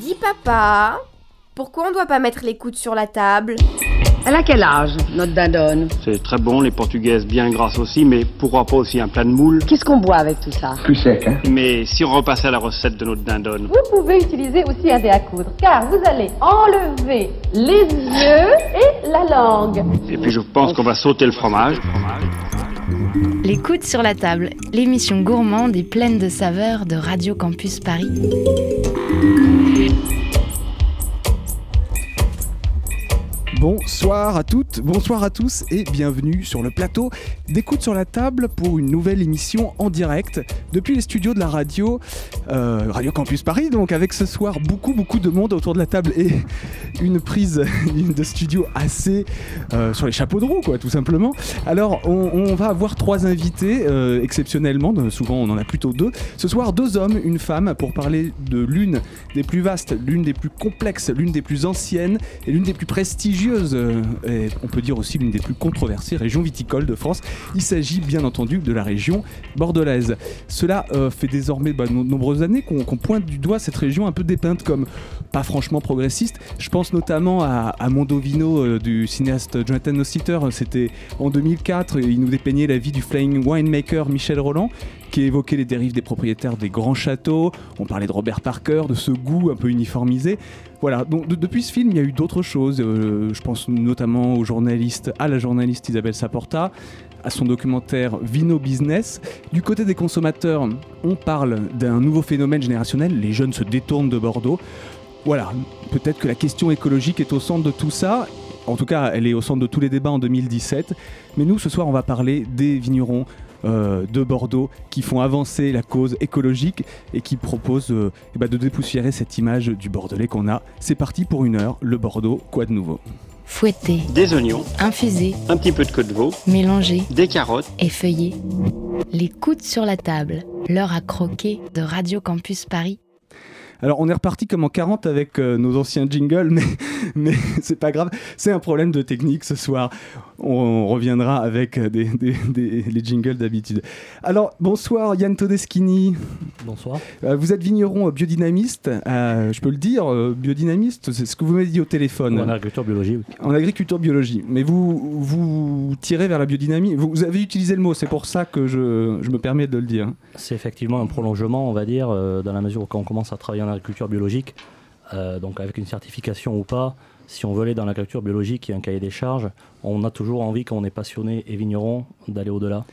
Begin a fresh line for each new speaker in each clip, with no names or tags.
Dis papa, pourquoi on doit pas mettre les coudes sur la table?
Elle a quel âge, notre dindonne
C'est très bon, les portugaises bien grasses aussi, mais pourquoi pas aussi un plat de moule
Qu'est-ce qu'on boit avec tout ça?
Plus sec, hein?
Mais si on repassait à la recette de notre dindonne
Vous pouvez utiliser aussi un dé à coudre, car vous allez enlever les yeux et la langue.
Et puis je pense qu'on va sauter le fromage.
Les coudes sur la table, l'émission gourmande et pleine de saveurs de Radio Campus Paris.
Bonsoir à toutes, bonsoir à tous et bienvenue sur le plateau d'écoute sur la table pour une nouvelle émission en direct depuis les studios de la radio, euh, Radio Campus Paris, donc avec ce soir beaucoup beaucoup de monde autour de la table et une prise de studio assez euh, sur les chapeaux de roue quoi tout simplement. Alors on, va avoir trois invités euh, exceptionnellement, souvent on en a plutôt deux. Ce soir deux hommes, une femme pour parler de l'une des plus vastes, l'une des plus complexes, l'une des plus anciennes et l'une des plus prestigieuses euh, et on peut dire aussi l'une des plus controversées régions viticoles de France. Il s'agit bien entendu de la région bordelaise. Cela euh, fait désormais bah, de nombreuses années qu'on pointe du doigt cette région un peu dépeinte comme pas franchement progressiste. Je pense notamment à, Mondovino euh, du cinéaste Jonathan Nossiter. C'était en 2004. Il nous dépeignait la vie du flying winemaker Michel Roland qui évoquait les dérives des propriétaires des grands châteaux. On parlait de Robert Parker, de ce goût un peu uniformisé. Voilà, donc de- depuis ce film, il y a eu d'autres choses. Euh, je pense notamment au journaliste, à la journaliste Isabelle Saporta, à son documentaire Vino Business. Du côté des consommateurs, on parle d'un nouveau phénomène générationnel. Les jeunes se détournent de Bordeaux. Voilà, peut-être que la question écologique est au centre de tout ça. En tout cas, elle est au centre de tous les débats en 2017. Mais nous, ce soir, on va parler des vignerons euh, de Bordeaux qui font avancer la cause écologique et qui proposent euh, eh ben, de dépoussiérer cette image du Bordelais qu'on a. C'est parti pour une heure, le Bordeaux, quoi de nouveau
Fouetté,
Des oignons,
infusé,
un petit peu de queue de veau,
mélangé,
des carottes.
effeuillé. Les coudes sur la table, l'heure à croquer de Radio Campus Paris.
Alors on est reparti comme en 40 avec euh, nos anciens jingles, mais, mais c'est pas grave, c'est un problème de technique ce soir. On, reviendra avec des, des- des- les jingles d'habitude. Alors bonsoir Yann Todeschini,
Bonsoir.
Euh, vous êtes vigneron biodynamiste, euh, je peux le dire, euh, biodynamiste, c'est ce que vous m'avez dit au téléphone.
En agriculture biologie, oui.
En agriculture biologie. Mais vous vous tirez vers la biodynamie. Vous, vous avez utilisé le mot, c'est pour ça que je, je me permets de le dire.
C'est effectivement un prolongement, on va dire, dans la mesure où quand on commence à travailler en agriculture biologique, euh, donc avec une certification ou pas, si on veut aller dans l'agriculture biologique et un cahier des charges, on a toujours envie, quand on est passionné et vigneron, d'aller au-delà.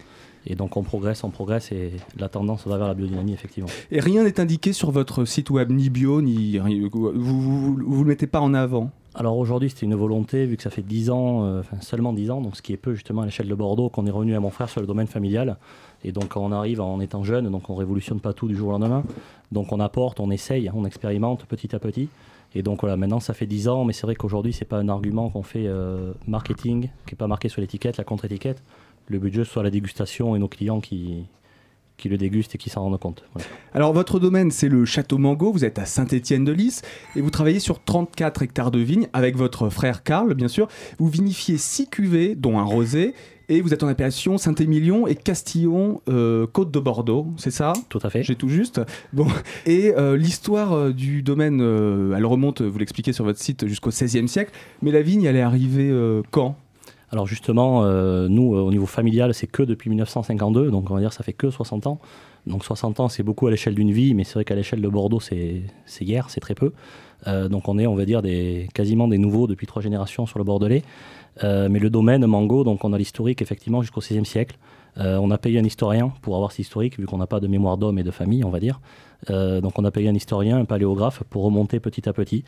Et donc on progresse, on progresse et la tendance va vers la biodynamie, effectivement.
Et rien n'est indiqué sur votre site web, ni bio, ni rien. Vous vous, vous le mettez pas en avant.
Alors aujourd'hui, c'était une volonté, vu que ça fait 10 ans, euh, enfin seulement 10 ans, donc ce qui est peu justement à l'échelle de Bordeaux, qu'on est revenu à mon frère sur le domaine familial. Et donc on arrive en étant jeune, donc on révolutionne pas tout du jour au lendemain. Donc on apporte, on essaye, on expérimente petit à petit. Et donc voilà, maintenant ça fait 10 ans, mais c'est vrai qu'aujourd'hui c'est pas un argument qu'on fait euh, marketing, qui est pas marqué sur l'étiquette, la contre-étiquette. Le jeu soit la dégustation et nos clients qui, qui le dégustent et qui s'en rendent compte.
Alors votre domaine, c'est le Château Mango, vous êtes à Saint-Étienne-de-Lys et vous travaillez sur 34 hectares de vignes avec votre frère Karl, bien sûr. Vous vinifiez 6 cuvées, dont un rosé, et vous êtes en appellation Saint-Émilion et Castillon, euh, Côte de Bordeaux, c'est ça?
Tout à fait.
J'ai tout juste. Bon. Et euh, l'histoire euh, du domaine, euh, elle remonte, vous l'expliquez sur votre site, jusqu'au XVIe siècle. Mais la vigne, elle est arrivée quand?
Alors justement, nous, au niveau familial, c'est que depuis 1952, donc on va dire ça fait que 60 ans. Donc 60 ans, c'est beaucoup à l'échelle d'une vie, mais c'est vrai qu'à l'échelle de Bordeaux, c'est c'est hier, c'est très peu. Euh, donc on est, on va dire, des, quasiment des nouveaux depuis trois générations sur le Bordelais. Euh, mais le domaine Mango, donc on a l'historique effectivement jusqu'au XVIe siècle. Euh, on a payé un historien pour avoir cet historique, vu qu'on n'a pas de mémoire d'homme et de famille, on va dire. Euh, donc on a payé un historien, un paléographe, pour remonter petit à petit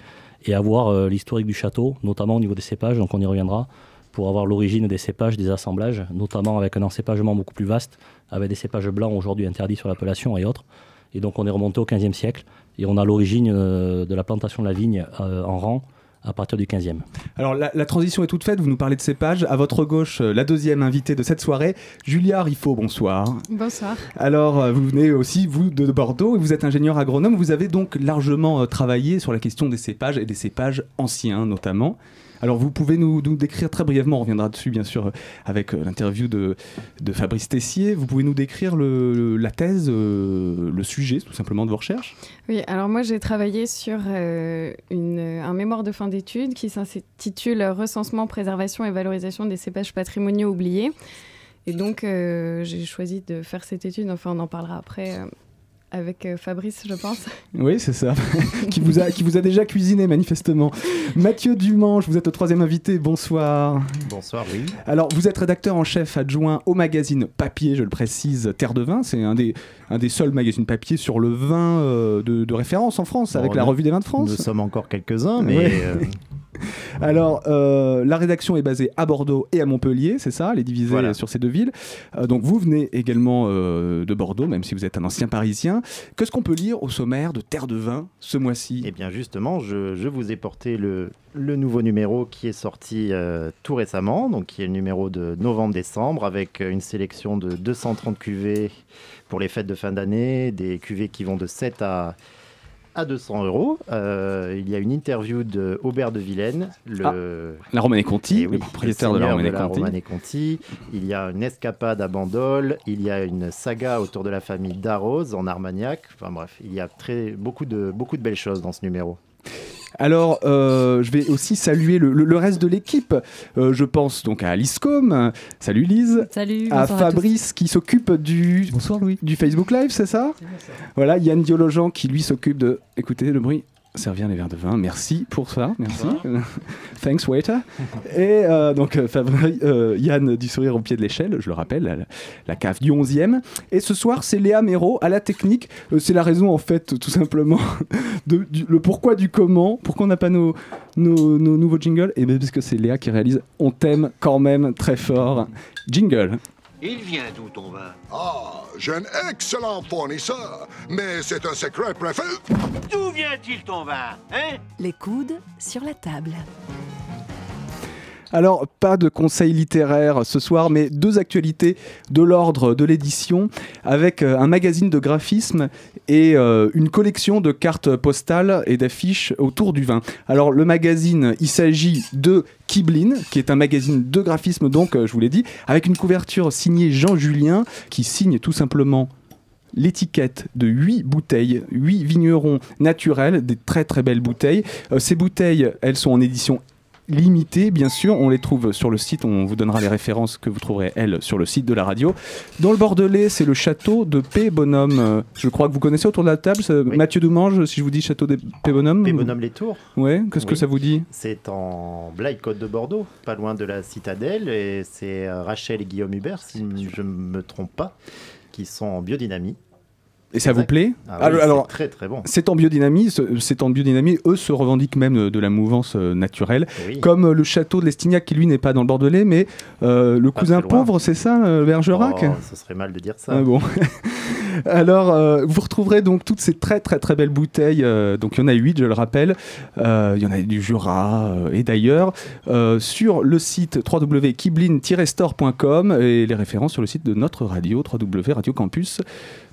et avoir l'historique du château, notamment au niveau des cépages, donc on y reviendra, pour avoir l'origine des cépages, des assemblages, notamment avec un encépagement beaucoup plus vaste, avec des cépages blancs aujourd'hui interdits sur l'appellation et autres. Et donc on est remonté au 15e siècle et on a l'origine de la plantation de la vigne en rang à partir du 15e.
Alors la, la transition est toute faite, vous nous parlez de cépages. À votre gauche, euh, la deuxième invitée de cette soirée, Julia Riffaut, bonsoir.
Bonsoir.
Alors euh, vous venez aussi, vous, de Bordeaux, et vous êtes ingénieur agronome. Vous avez donc largement euh, travaillé sur la question des cépages et des cépages anciens notamment. Alors vous pouvez nous, décrire très brièvement, on reviendra dessus bien sûr euh, avec euh, l'interview de, de Fabrice Tessier, vous pouvez nous décrire le- la thèse, euh, le sujet tout simplement de vos recherches?
Oui, alors moi j'ai travaillé sur un mémoire de fin d'études qui s'intitule Recensement, préservation et valorisation des cépages patrimoniaux oubliés. Et donc j'ai choisi de faire cette étude, enfin on en parlera après avec euh, Fabrice je pense.
Oui, c'est ça, qui, vous a, qui vous a déjà cuisiné manifestement. Mathieu Dumange, vous êtes le troisième invité, bonsoir.
Bonsoir, oui.
Alors, vous êtes rédacteur en chef adjoint au magazine papier, je le précise, Terre de Vin. C'est un des, un des seuls magazines papier sur le vin euh, de, de référence en France,
Bon,
avec la revue des vins de France.
Nous sommes encore quelques-uns, mais
Ouais.
euh,
Alors, euh, la rédaction est basée à Bordeaux et à Montpellier, c'est ça Elle est divisée
Voilà.
sur ces deux villes. Euh, donc, vous venez également euh, de Bordeaux, même si vous êtes un ancien parisien. Qu'est-ce qu'on peut lire au sommaire de Terre de Vin ce mois-ci?
Eh bien justement, je, je vous ai porté le, le nouveau numéro qui est sorti tout récemment, donc qui est le numéro de novembre-décembre, avec une sélection de 230 cuvées pour les fêtes de fin d'année, des cuvées qui vont de 7 à, à 200 euros. Euh, il y a une interview de Aubert de Vilaine, le...
La Romanée Conti,
Eh oui,
le propriétaire de la Romanée Conti.
Conti. Il y a une escapade à Bandol. Il y a une saga autour de la famille Darroze en Armagnac. Enfin bref, il y a très, beaucoup, de, beaucoup de belles choses dans ce numéro.
Alors, euh, je vais aussi saluer le, le- le reste de l'équipe. Euh, je pense donc à Alice Com. Salut Lise.
Salut,
À. Fabrice qui s'occupe du bonsoir Louis du Facebook Live, c'est ça? Voilà, Yann Diologen qui lui s'occupe de écoutez le bruit. Servir les verres de vin, merci pour ça, merci. Thanks waiter. Et euh, donc euh, euh, Yann du sourire au pied de l'échelle, je le rappelle, la, la cave du 11e. Et ce soir, c'est Léa Méro à la technique. Euh, c'est la raison en fait, tout simplement, de, du- le pourquoi du comment, pourquoi on n'a pas nos, nos, nos nouveaux jingles? Et bien parce que c'est Léa qui réalise On t'aime quand même très fort. Jingle.
Il vient d'où ton vin?
Ah, j'ai un excellent fournisseur, mais c'est un secret préfet.
D'où vient-il ton vin Hein?
Les coudes sur la table.
Alors, pas de conseils littéraires ce soir, mais deux actualités de l'ordre de l'édition, avec euh, un magazine de graphisme et euh, une collection de cartes postales et d'affiches autour du vin. Alors, le magazine, il s'agit de Kiblin, qui est un magazine de graphisme, donc, euh, je vous l'ai dit, avec une couverture signée Jean Julien, qui signe tout simplement l'étiquette de 8 bouteilles, 8 vignerons naturels, des très très belles bouteilles. Euh, ces bouteilles, elles sont en édition limitée, bien sûr. On les trouve sur le site, on vous donnera les références que vous trouverez, elles, sur le site de la radio. Dans le Bordelais, c'est le château de P. Bonhomme. Je crois que vous connaissez autour de la table. Mathieu Doumange, si je vous dis château de P. Bonhomme.
P. Bonhomme les Tours.
Ouais, qu'est-ce que ça vous dit?
C'est en Blaye Côte de Bordeaux, pas loin de la citadelle, et c'est euh, Rachel et Guillaume Hubert, si je ne me trompe pas, qui sont en biodynamie.
Et ça vous plaît
Ah oui, c'est très, très bon.
C'est en biodynamie, ce- c'est en biodynamie. Eux se revendiquent même de la mouvance euh, naturelle,
Oui.
comme euh, le château de l'Estignac qui lui n'est pas dans le Bordelais, mais euh, le cousin pauvre, c'est ça, Bergerac
Oh, ce serait mal de dire ça.
Ah bon. Alors, vous retrouverez donc toutes ces très très très belles bouteilles. donc, il y en a 8, je le rappelle. Il y en a du Jura et d'ailleurs sur le site www.kiblin-store.com et les références sur le site de notre radio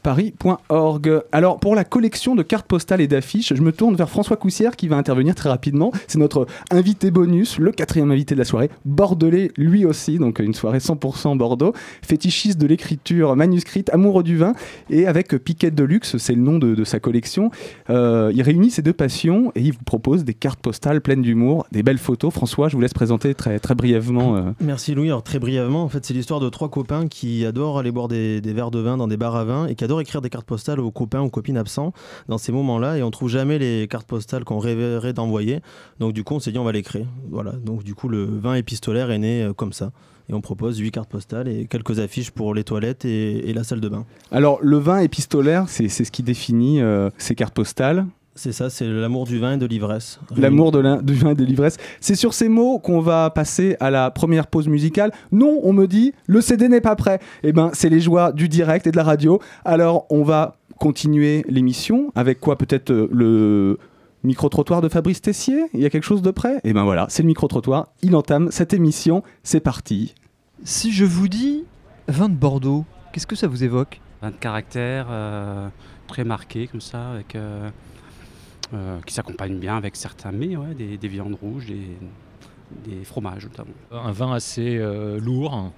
www.radiocampusparis.org. Alors, pour la collection de cartes postales et d'affiches, je me tourne vers François Coussière qui va intervenir très rapidement. C'est notre invité bonus, le quatrième invité de la soirée, bordelais lui aussi, donc une soirée 100% Bordeaux, fétichiste de l'écriture manuscrite, amoureux du vin, et avec Piquette de Luxe, c'est le nom de, sa collection. Euh, il réunit ces deux passions et il vous propose des cartes postales pleines d'humour, des belles photos. François, je vous laisse présenter très, très brièvement. euh,
Merci Louis. Alors très brièvement, en fait, c'est l'histoire de trois copains qui adorent aller boire des, des verres de vin dans des bars à vin et qui adorent écrire des cartes postales aux copains ou copines absents dans ces moments-là. Et on trouve jamais les cartes postales qu'on rêverait d'envoyer. Donc du coup, on s'est dit on va les créer. Voilà. Donc du coup, le vin épistolaire est né euh, comme ça. Et on propose huit cartes postales et quelques affiches pour les toilettes et, la salle de bain.
Alors, le vin épistolaire, c'est c'est ce qui définit euh, ces cartes postales.
C'est ça, c'est l'amour du vin et de l'ivresse.
L'amour de la- du vin et de l'ivresse. C'est sur ces mots qu'on va passer à la première pause musicale. Non, on me dit, le CD n'est pas prêt. Eh ben, c'est les joies du direct et de la radio. Alors, on va continuer l'émission avec quoi Peut-être euh, le micro-trottoir de Fabrice Tessier? Il y a quelque chose de prêt? Eh ben voilà, c'est le micro-trottoir. Il entame cette émission. C'est parti.
Si je vous dis vin de Bordeaux, qu'est-ce que ça vous évoque?
Vin de caractère euh, très marqué comme ça, avec, euh, qui s'accompagne bien avec certains mets, ouais, des, des viandes rouges, des- des fromages notamment.
Un vin assez euh, lourd,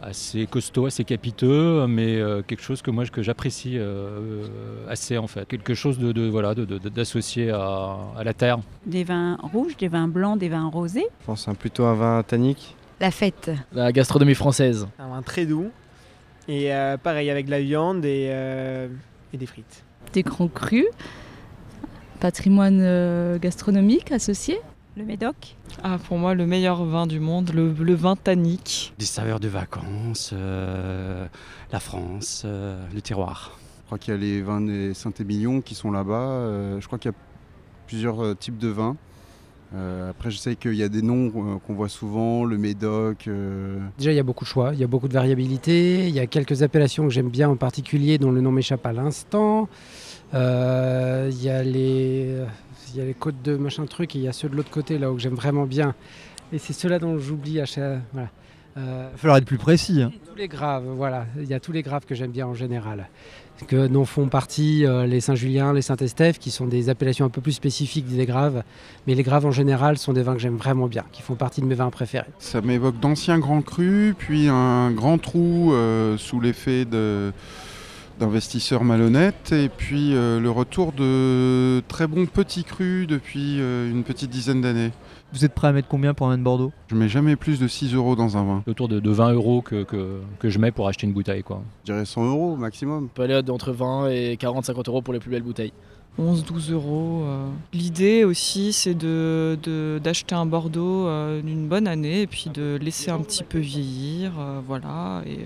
assez costaud, assez capiteux, mais euh, quelque chose que moi que j'apprécie euh, assez en fait. Quelque chose de, de voilà de- de- d'associé à, à la terre.
Des vins rouges, des vins blancs, des vins rosés.
Je pense un- plutôt un vin tannique.
La fête.
La gastronomie française.
Un vin très doux. Et euh, pareil, avec de la viande et, euh, et des frites.
Des grands crus, patrimoine euh, gastronomique associé.
Le Médoc.
Ah, pour moi, le meilleur vin du monde, le, le vin tannique.
Des saveurs de vacances, euh, la France, euh, le terroir.
Je crois qu'il y a les vins des Saint-Émilion qui sont là-bas. Euh, je crois qu'il y a plusieurs euh, types de vins. Euh, après, je sais qu'il y a des noms euh, qu'on voit souvent, le Médoc. euh,
Déjà, il y a beaucoup de choix, il y a beaucoup de variabilité. Il y a quelques appellations que j'aime bien en particulier, dont le nom m'échappe à l'instant. Euh, il, y a les, il y a les côtes de machin truc et il y a ceux de l'autre côté là où j'aime vraiment bien. Et c'est ceux-là dont j'oublie à chaque. Voilà. Euh,
Il va falloir être plus précis. hein.
tous les graves, voilà. Il y a tous les graves que j'aime bien en général. Que dont font partie euh, les Saint-Julien, les Saint-Estèphe, qui sont des appellations un peu plus spécifiques des graves. Mais les graves en général sont des vins que j'aime vraiment bien, qui font partie de mes vins préférés.
Ça m'évoque d'anciens grands crus, puis un grand trou euh, sous l'effet de- d'investisseurs malhonnêtes, et puis euh, le retour de très bons petits crus depuis euh, une petite dizaine d'années.
Vous êtes prêt à mettre combien pour un vin de Bordeaux?
Je mets jamais plus de 6 euros dans un vin.
Autour de, de 20 euros que, que, que je mets pour acheter une bouteille quoi.
Je dirais 100 euros maximum.
On peut aller entre 20 et 40-50 euros pour les plus belles bouteilles.
11-12 euros. euh. L'idée aussi, c'est de, de- d'acheter un Bordeaux euh, d'une bonne année et puis de laisser un petit peu vieillir, euh, voilà, et,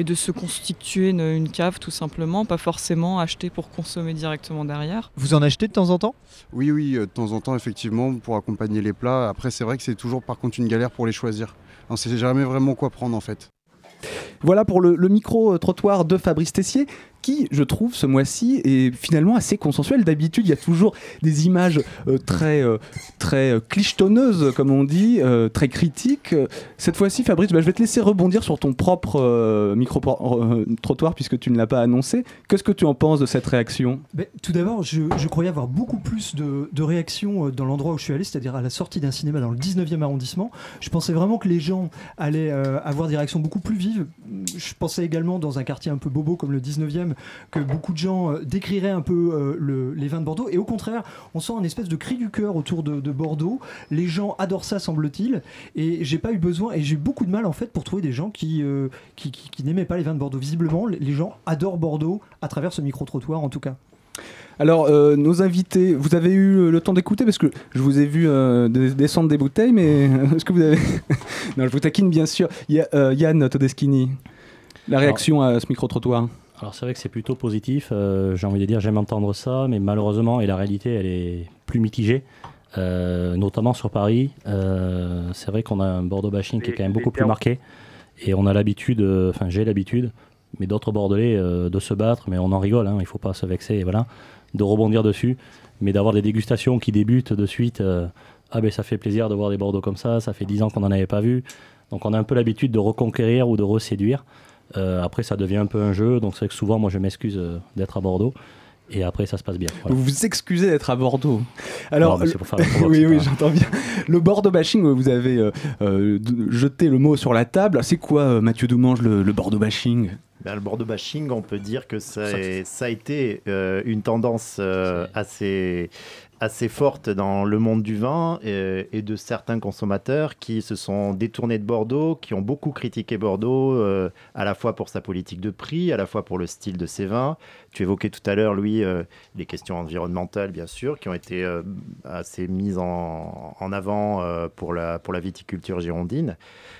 et de se constituer une, une cave tout simplement, pas forcément acheter pour consommer directement derrière.
Vous en achetez de temps en temps?
Oui, oui, de temps en temps, effectivement, pour accompagner les plats. Après, c'est vrai que c'est toujours par contre une galère pour les choisir. On sait jamais vraiment quoi prendre en fait.
Voilà pour le, le micro-trottoir de Fabrice Tessier, qui, je trouve, ce mois-ci, est finalement assez consensuel. D'habitude, il y a toujours des images euh, très, euh, très euh, clichetonneuses, comme on dit, euh, très critiques. Cette fois-ci, Fabrice, bah, je vais te laisser rebondir sur ton propre micro-trottoir, puisque tu ne l'as pas annoncé. Qu'est-ce que tu en penses de cette réaction?
Tout d'abord, je, croyais avoir beaucoup plus de, de réactions dans l'endroit où je suis allé, c'est-à-dire à la sortie d'un cinéma dans le 19e arrondissement. Je pensais vraiment que les gens allaient avoir des réactions beaucoup plus vives. Je pensais également dans un quartier un peu bobo comme le 19e que beaucoup de gens euh, décriraient un peu euh, le- les vins de Bordeaux. Et au contraire, on sent un espèce de cri du cœur autour de, de Bordeaux. Les gens adorent ça, semble-t-il. Et j'ai pas eu besoin, et j'ai eu beaucoup de mal en fait pour trouver des gens qui, euh, n'aimaient pas les vins de Bordeaux. Visiblement, les- gens adorent Bordeaux à travers ce micro-trottoir en tout cas.
Alors, nos invités, vous avez eu le temps d'écouter parce que je vous ai vu de- descendre des bouteilles, mais est-ce que vous avez. non, je vous taquine bien sûr. Ya- Yann Todeschini, la réaction à ce micro-trottoir
Alors c'est vrai que c'est plutôt positif. euh, J'ai envie de dire, j'aime entendre ça, mais malheureusement, et la réalité, elle est plus mitigée. euh, notamment sur Paris, Euh, c'est vrai qu'on a un Bordeaux bashing qui est quand même beaucoup plus marqué, et on a l'habitude, enfin j'ai l'habitude, mais d'autres Bordelais de se battre, mais on en rigole, hein, il faut pas se vexer, et voilà, de rebondir dessus, mais d'avoir des dégustations qui débutent de suite. ah ben ça fait plaisir de voir des Bordeaux comme ça, ça fait 10 ans qu'on n'en avait pas vu, donc on a un peu l'habitude de reconquérir ou de reséduire. Euh, après, ça devient un peu un jeu, donc c'est vrai que souvent, moi, je m'excuse euh, d'être à Bordeaux, et après, ça se passe bien. Voilà.
Vous vous excusez d'être à Bordeaux. Alors,
Non, pour faire
oui, oui, j'entends bien. Le Bordeaux bashing, vous avez euh, euh, jeté le mot sur la table. C'est quoi, euh, Mathieu Doumange, le, le Bordeaux bashing?
Ben, le Bordeaux bashing, on peut dire que ça,
Ça,
est- ça a été euh, une tendance euh, assez, assez forte dans le monde du vin euh, et de certains consommateurs qui se sont détournés de Bordeaux, qui ont beaucoup critiqué Bordeaux, euh, à la fois pour sa politique de prix, à la fois pour le style de ses vins. Tu évoquais tout à l'heure, Louis, euh, les questions environnementales, bien sûr, qui ont été euh, assez mises en, en avant euh, pour, la, pour la viticulture girondine.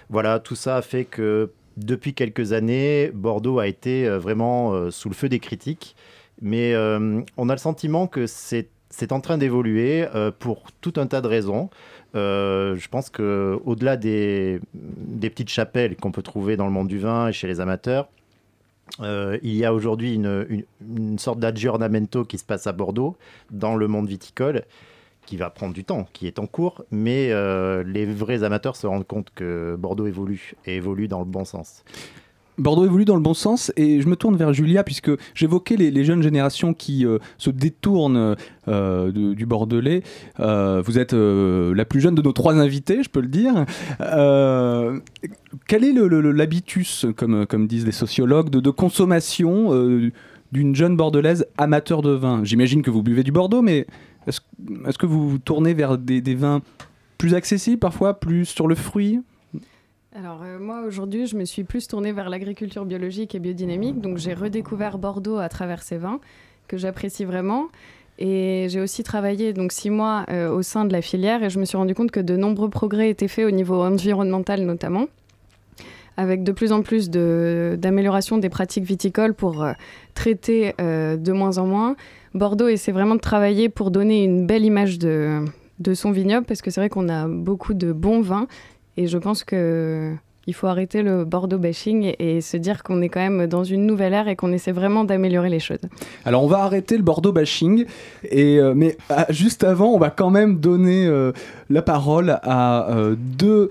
Voilà, tout ça a fait que depuis quelques années, Bordeaux a été euh, vraiment euh, sous le feu des critiques. Mais euh, on a le sentiment que c'est c'est en train d'évoluer euh, pour tout un tas de raisons. Euh, je pense que au-delà des, petites chapelles qu'on peut trouver dans le monde du vin et chez les amateurs, euh, il y a aujourd'hui une, sorte d'aggiornamento qui se passe à Bordeaux dans le monde viticole qui va prendre du temps, qui est en cours, mais les vrais amateurs se rendent compte que Bordeaux évolue et évolue dans le bon sens.
Bordeaux évolue dans le bon sens et je me tourne vers Julia puisque j'évoquais les, jeunes générations qui euh, se détournent euh, du, Bordelais. Euh, vous êtes la plus jeune de nos trois invités, je peux le dire. Quel est l'habitus, comme, disent les sociologues, de, consommation d'une jeune bordelaise amateur de vin? J'imagine que vous buvez du Bordeaux, mais est-ce que vous tournez vers des vins plus accessibles parfois, plus sur le fruit?
Alors euh, moi aujourd'hui je me suis plus tournée vers l'agriculture biologique et biodynamique, donc j'ai redécouvert Bordeaux à travers ces vins que j'apprécie vraiment. Et j'ai aussi travaillé donc six mois euh, au sein de la filière et je me suis rendu compte que de nombreux progrès étaient faits au niveau environnemental notamment, avec de plus en plus d'amélioration des pratiques viticoles pour euh, traiter de moins en moins. Bordeaux essaie vraiment de travailler pour donner une belle image de, de son vignoble parce que c'est vrai qu'on a beaucoup de bons vins et je pense que il faut arrêter le Bordeaux bashing et, se dire qu'on est quand même dans une nouvelle ère et qu'on essaie vraiment d'améliorer les choses.
Alors on va arrêter le Bordeaux bashing, et, euh, mais ah, juste avant, on va quand même donner euh, la parole à euh, deux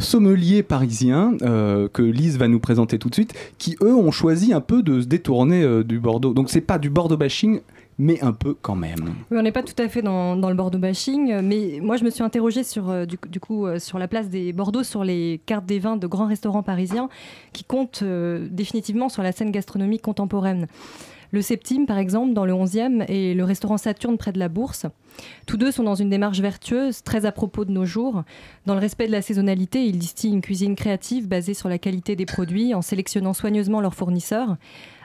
sommeliers parisiens que Lise va nous présenter tout de suite, qui eux ont choisi un peu de se détourner du Bordeaux. Donc c'est pas du Bordeaux bashing, mais un peu quand même.
Oui, on n'est pas tout à fait dans, le Bordeaux bashing, mais moi je me suis interrogée sur, euh, du, du coup, euh, sur la place des Bordeaux sur les cartes des vins de grands restaurants parisiens qui comptent euh, définitivement sur la scène gastronomique contemporaine. Le Septime, par exemple, dans le 11e, et le restaurant Saturne près de la Bourse. Tous deux sont dans une démarche vertueuse, très à propos de nos jours. Dans le respect de la saisonnalité, ils distillent une cuisine créative basée sur la qualité des produits, en sélectionnant soigneusement leurs fournisseurs.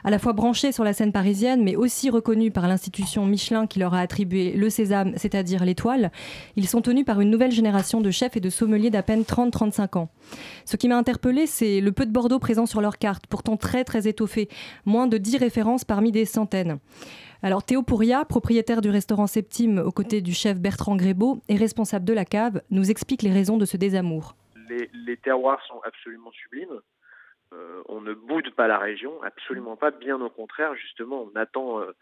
À la fois branchés sur la scène parisienne, mais aussi reconnus par l'institution Michelin qui leur a attribué le sésame, c'est-à-dire l'étoile, ils sont tenus par une nouvelle génération de chefs et de sommeliers d'à peine 30-35 ans. Ce qui m'a interpellé, c'est le peu de Bordeaux présent sur leur carte, pourtant très très étoffé, moins de 10 références parmi des centaines. Alors Théo Pouria, propriétaire du restaurant Septime aux côtés du chef Bertrand Grébeau et responsable de la cave, nous explique les raisons de ce désamour.
les, les terroirs sont absolument sublimes. Euh, on ne boude pas la région, absolument pas. Bien au contraire, justement, on attend euh,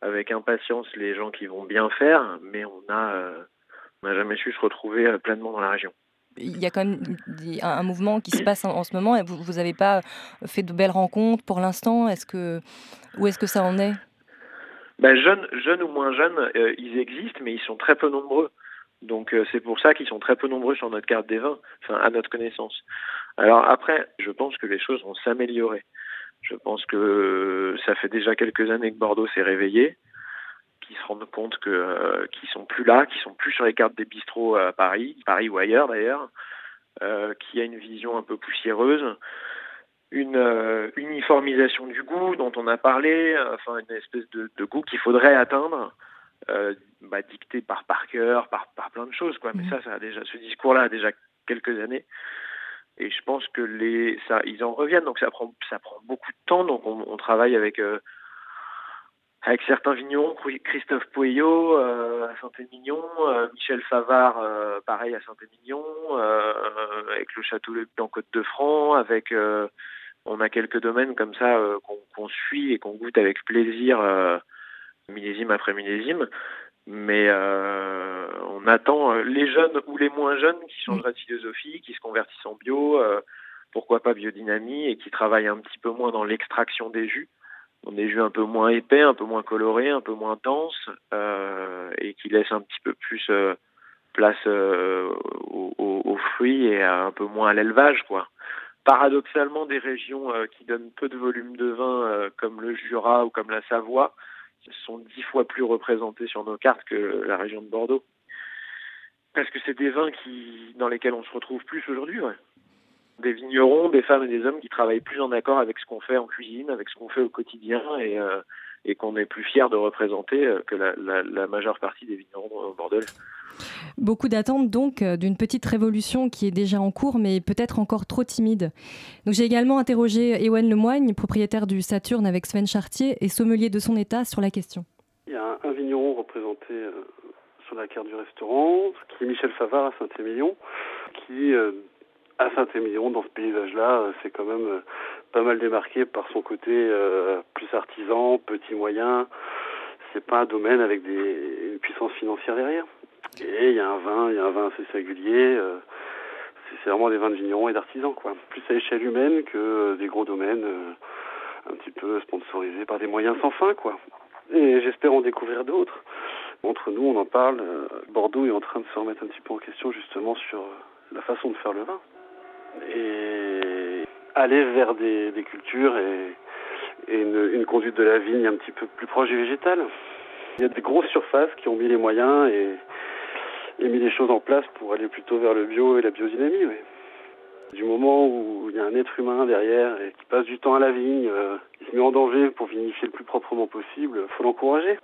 avec impatience les gens qui vont bien faire, mais on a, euh, n'a jamais su se retrouver euh, pleinement dans la région.
Il y a quand même un mouvement qui se passe en, en ce moment et vous n'avez pas fait de belles rencontres pour l'instant? Est-ce que, où est-ce que ça en est?
Ben, jeunes, jeunes ou moins jeunes, euh, ils existent, mais ils sont très peu nombreux. Donc euh, c'est pour ça qu'ils sont très peu nombreux sur notre carte des vins, enfin à notre connaissance. Alors après, je pense que les choses vont s'améliorer. Je pense que euh, ça fait déjà quelques années que Bordeaux s'est réveillé, qu'ils se rendent compte que euh, qu'ils sont plus là, qu'ils sont plus sur les cartes des bistrots à Paris, Paris ou ailleurs d'ailleurs, euh, qu'il y a une vision un peu poussiéreuse, une euh, uniformisation du goût dont on a parlé, enfin une espèce de, de goût qu'il faudrait atteindre, euh, bah, dicté par Parker, par, par plein de choses, quoi. Mais ça, ça a déjà, ce discours-là a déjà quelques années. Et je pense que les, ça, ils en reviennent, donc ça prend, ça prend beaucoup de temps. Donc on, on travaille avec euh, avec certains vignerons, Christophe euh, à Saint-Émilion, euh, Michel Favard, euh, pareil à Saint-Émilion, avec le Château Le en Côte-de-Franc, avec euh, on a quelques domaines comme ça euh, qu'on suit et qu'on goûte avec plaisir euh, millésime après millésime. Mais euh, on attend euh, les jeunes ou les moins jeunes qui changeraient de philosophie, qui se convertissent en bio, euh, pourquoi pas biodynamie, et qui travaillent un petit peu moins dans l'extraction des jus. On des jus un peu moins épais, un peu moins colorés, un peu moins denses, euh, et qui laissent un petit peu plus euh, place euh, aux, aux- aux fruits et à un peu moins à l'élevage, quoi. Paradoxalement, des régions euh, qui donnent peu de volume de vin, euh, comme le Jura ou comme la Savoie, sont dix fois plus représentées sur nos cartes que la région de Bordeaux. Parce que c'est des vins qui, dans lesquels on se retrouve plus aujourd'hui, ouais. Des vignerons, des femmes et des hommes qui travaillent plus en accord avec ce qu'on fait en cuisine, avec ce qu'on fait au quotidien et, euh, qu'on est plus fier de représenter que la, majeure partie des vignerons bordelais.
Beaucoup d'attentes donc euh, d'une petite révolution qui est déjà en cours, mais peut-être encore trop timide. Donc j'ai également interrogé Ewen Lemoigne, propriétaire du Saturne avec Sven Chartier et sommelier de son état sur la question.
Il y a un, vigneron représenté euh, sur la carte du restaurant, qui est Michel Favard à Saint-Émilion, qui, euh, à Saint-Émilion, dans ce paysage-là, c'est quand même pas mal démarqué par son côté plus artisan, petit moyen. C'est pas un domaine avec des, une puissance financière derrière. Et il y a un vin, il y a un vin assez singulier. euh, c'est vraiment des vins de vignerons et d'artisans, quoi. Plus à échelle humaine que des gros domaines euh, un petit peu sponsorisés par des moyens sans fin, quoi. Et j'espère en découvrir d'autres. Entre nous, on en parle. euh, Bordeaux est en train de se remettre un petit peu en question justement sur euh, la façon de faire le vin. Et aller vers des, des cultures et, et une, une conduite de la vigne un petit peu plus proche du végétal. Il y a des grosses surfaces qui ont mis les moyens et, mis les choses en place pour aller plutôt vers le bio et la biodynamie. oui. Du moment où il y a un être humain derrière et qui passe du temps à la vigne, euh, qui se met en danger pour vinifier le plus proprement possible, faut l'encourager.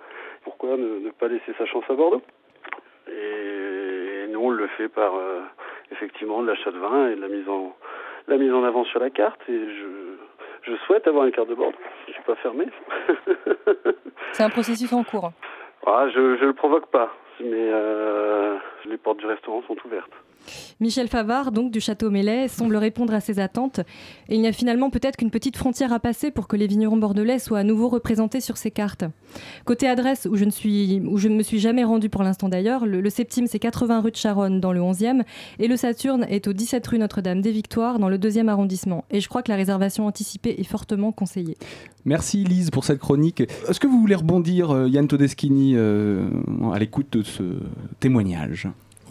Pourquoi ne, pas laisser sa chance à Bordeaux? Et nous, on le fait par euh, effectivement de l'achat de vin et de la mise en la avant sur la carte. Et je, je souhaite avoir une carte de Bordeaux. Pas fermé.
C'est un processus en cours.
Ah, je je le provoque pas, mais euh, les portes du restaurant sont ouvertes.
Michel Favard, donc du Château Mellet, semble répondre à ces attentes. Et il y a finalement peut-être qu'une petite frontière à passer pour que les vignerons bordelais soient à nouveau représentés sur ces cartes. Côté adresse, où je ne, suis, où je ne me suis jamais rendu pour l'instant d'ailleurs, le, le Septime c'est 80 rue de Charonne dans le 11e et le Saturne est au 17 rue Notre-Dame des Victoires dans le 2e arrondissement. Et je crois que la réservation anticipée est fortement conseillée.
Merci Lise pour cette chronique. Est-ce que vous voulez rebondir, euh, Yann Todeschini, euh, à l'écoute de ce témoignage?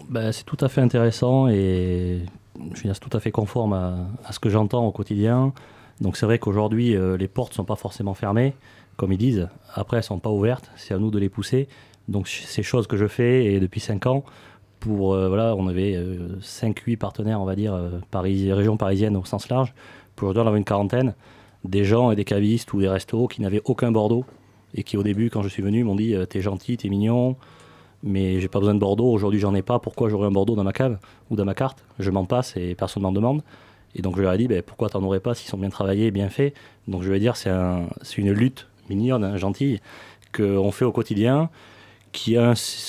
Ben, c'est tout à fait intéressant et je tout à fait conforme à, ce que j'entends au quotidien. Donc c'est vrai qu'aujourd'hui, euh, les portes ne sont pas forcément fermées, comme ils disent. Après, elles ne sont pas ouvertes, c'est à nous de les pousser. Donc c'est chose que je fais et depuis 5 ans. Pour, euh, voilà, on avait 5-8 partenaires, on va dire, euh, Paris, région parisienne au sens large. Pour aujourd'hui, on avait une quarantaine. Des gens et des cavistes ou des restos qui n'avaient aucun Bordeaux et qui au début, quand je suis venu, m'ont dit euh, T'es gentil, t'es mignon, mais j'ai pas besoin de Bordeaux. Aujourd'hui, j'en ai pas. Pourquoi j'aurais un Bordeaux dans ma cave ou dans ma carte? Je m'en passe et personne m'en demande. Et donc, je leur ai dit ben, Pourquoi t'en aurais pas s'ils sont bien travaillés et bien faits? Donc, je vais dire C'est un, c'est une lutte mignonne, hein, gentille, qu'on fait au quotidien, qui,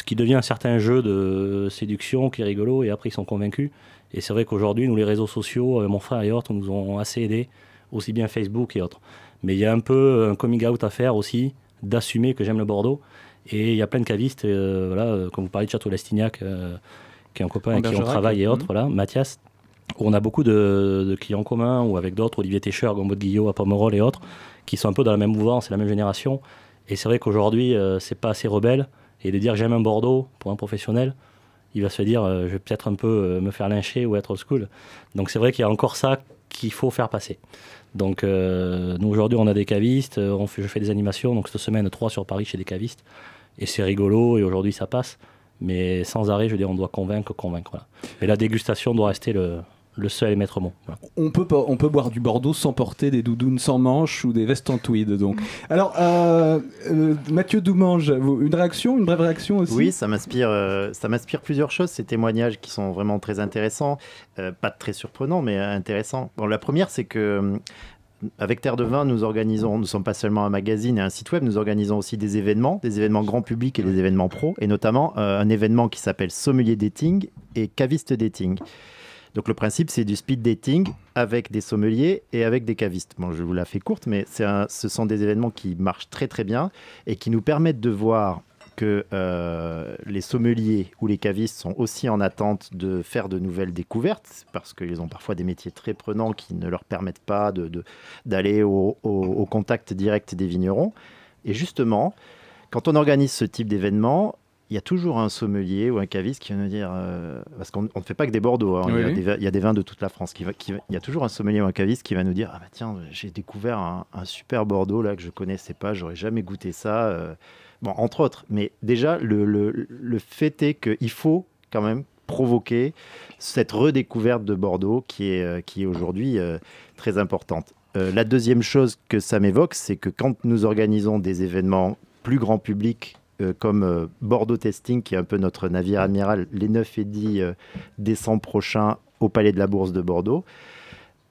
qui devient un certain jeu de séduction qui est rigolo et après, ils sont convaincus. Et c'est vrai qu'aujourd'hui, nous, les réseaux sociaux, euh, mon frère et autres, nous ont assez aidés, aussi bien Facebook et autres. Mais il y a un peu un coming out à faire aussi, d'assumer que j'aime le Bordeaux. Et il y a plein de cavistes, euh, voilà, euh, comme vous parlez de Château Lestignac, euh, qui est un copain avec qui on travaille et autres, voilà, Mathias, où on a beaucoup de, de clients communs, ou avec d'autres, Olivier Técheur, Gombo de Guillot, à Pomerol et autres, qui sont un peu dans la même mouvance et la même génération. Et c'est vrai qu'aujourd'hui, euh, c'est pas assez rebelle. Et de dire j'aime un Bordeaux pour un professionnel, il va se dire euh, je vais peut-être un peu euh, me faire lyncher ou être old school. Donc c'est vrai qu'il y a encore ça qu'il faut faire passer. Donc euh, nous aujourd'hui on a des cavistes, euh, je fais des animations, donc cette semaine 3 sur Paris chez des cavistes. Et c'est rigolo et aujourd'hui ça passe. Mais sans arrêt, je veux dire, on doit convaincre, convaincre. Et la dégustation doit rester le, le seul et maître mot. voilà.
on peut, on peut boire du Bordeaux sans porter des doudounes sans manches ou des vestes en tweed. Donc. Alors, euh, euh, Mathieu Doumange, une réaction, une brève réaction aussi?
Oui, ça m'inspire, euh, ça m'inspire plusieurs choses, ces témoignages qui sont vraiment très intéressants, euh, pas très surprenants, mais intéressants. Bon, la première, c'est que avec Terre de Vin, nous organisons, nous ne sommes pas seulement un magazine et un site web, nous organisons aussi des événements, des événements grand public et des événements pro, et notamment euh, un événement qui s'appelle Sommelier Dating et Caviste Dating. Donc le principe, c'est du speed dating avec des sommeliers et avec des cavistes. Bon, je vous la fais courte, mais ce sont des événements qui marchent très très bien et qui nous permettent de voir que euh, les sommeliers ou les cavistes sont aussi en attente de faire de nouvelles découvertes parce qu'ils ont parfois des métiers très prenants qui ne leur permettent pas d'aller au- au contact direct des vignerons. Et justement, quand on organise ce type d'événement, il y a toujours un sommelier ou un caviste qui va nous dire, euh, parce qu'on on ne fait pas que des Bordeaux, hein, il, y a des, vins- il y a des vins de toute la France, qui va, qui va- il y a toujours un sommelier ou un caviste qui va nous dire, ah bah tiens, j'ai découvert un, un super Bordeaux là que je connaissais pas, j'aurais jamais goûté ça. euh. Bon, entre autres, mais déjà, le, le- le fait est qu'il faut quand même provoquer cette redécouverte de Bordeaux qui est, euh, qui est aujourd'hui euh, très importante. La deuxième chose que ça m'évoque, c'est que quand nous organisons des événements plus grand public, euh, comme euh, Bordeaux Testing, qui est un peu notre navire amiral, les 9 et 10 euh, décembre prochains au Palais de la Bourse de Bordeaux,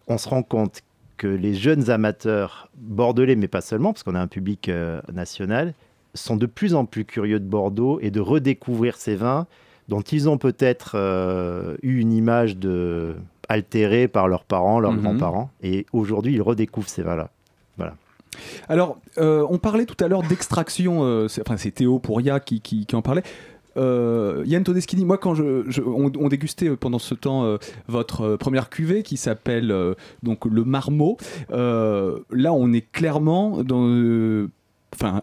on se rend compte que les jeunes amateurs bordelais, mais pas seulement, parce qu'on a un public national, sont de plus en plus curieux de Bordeaux et de redécouvrir ces vins dont ils ont peut-être eu une image de altérée par leurs parents, leurs
Mhm.
grands-parents, et aujourd'hui ils redécouvrent ces vins-là.
Alors, euh, on parlait tout à l'heure d'extraction, euh, c'est- enfin c'est Théo Pouria qui, qui- en parlait. euh, Yann Todeschini, moi quand on, on dégustait pendant ce temps votre première cuvée qui s'appelle donc le Marmot, là on est clairement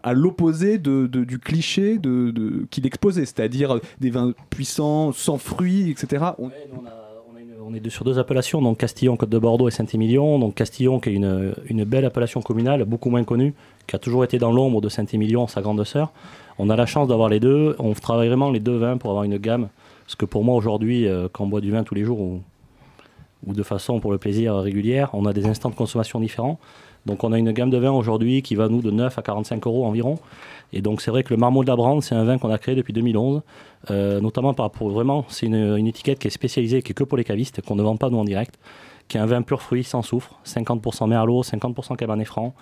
à l'opposé du cliché qu'il exposait, c'est-à-dire des vins puissants, sans fruits, etc. On-
On est deux- sur deux appellations, donc Castillon, Côte de Bordeaux et Saint-Émilion. Donc Castillon, qui est une, belle appellation communale, beaucoup moins connue, qui a toujours été dans l'ombre de Saint-Émilion, sa grande sœur. On a la chance d'avoir les deux. On travaille vraiment les deux vins pour avoir une gamme. Parce que pour moi, aujourd'hui, euh, quand on boit du vin tous les jours ou, ou de façon pour le plaisir régulière, on a des instants de consommation différents. Donc on a une gamme de vins aujourd'hui qui va nous de 9 à 45 euros environ. Et donc c'est vrai que le Marmot de la Brande, c'est un vin qu'on a créé depuis 2011, euh, notamment par rapport vraiment, c'est une, étiquette qui est spécialisée, qui est que pour les cavistes, qu'on ne vend pas nous en direct, qui est un vin pur fruit sans soufre, 50% merlot, 50% cabernet franc,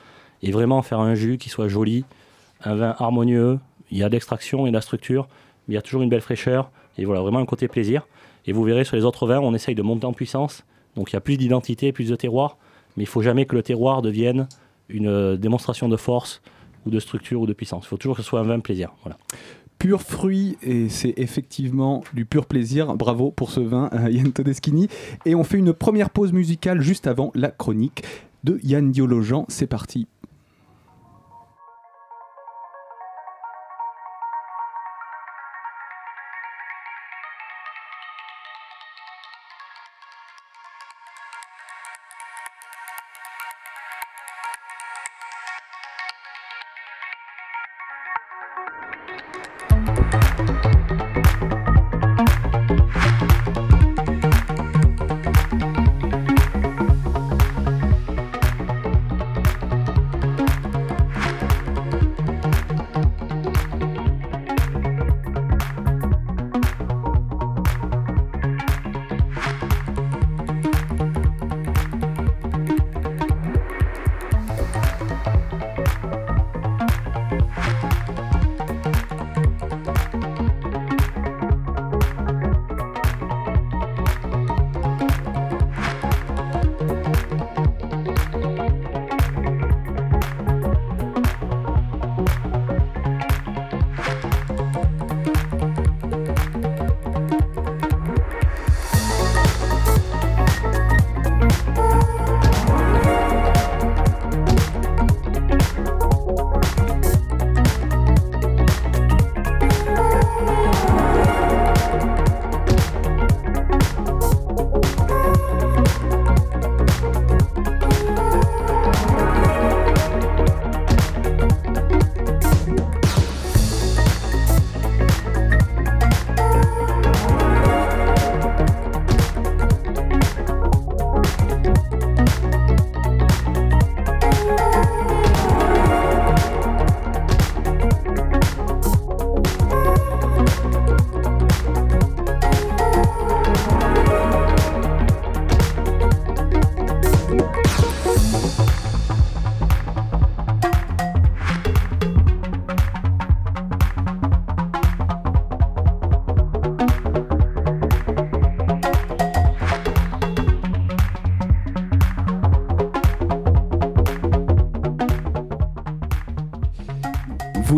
et vraiment faire un jus qui soit joli, un vin harmonieux, il y a de l'extraction et de la structure, il y a toujours une belle fraîcheur, et voilà, vraiment un côté plaisir. Et vous verrez sur les autres vins, on essaye de monter en puissance, donc il y a plus d'identité, plus de terroir, mais il faut jamais que le terroir devienne une euh, démonstration de force ou de structure ou de puissance. Il faut toujours que ce soit un vin plaisir. Voilà.
Pur fruit et c'est effectivement du pur plaisir. Bravo pour ce vin, euh, Yann Todeschini. Et on fait une première pause musicale juste avant la chronique de Yann Diologen. C'est parti.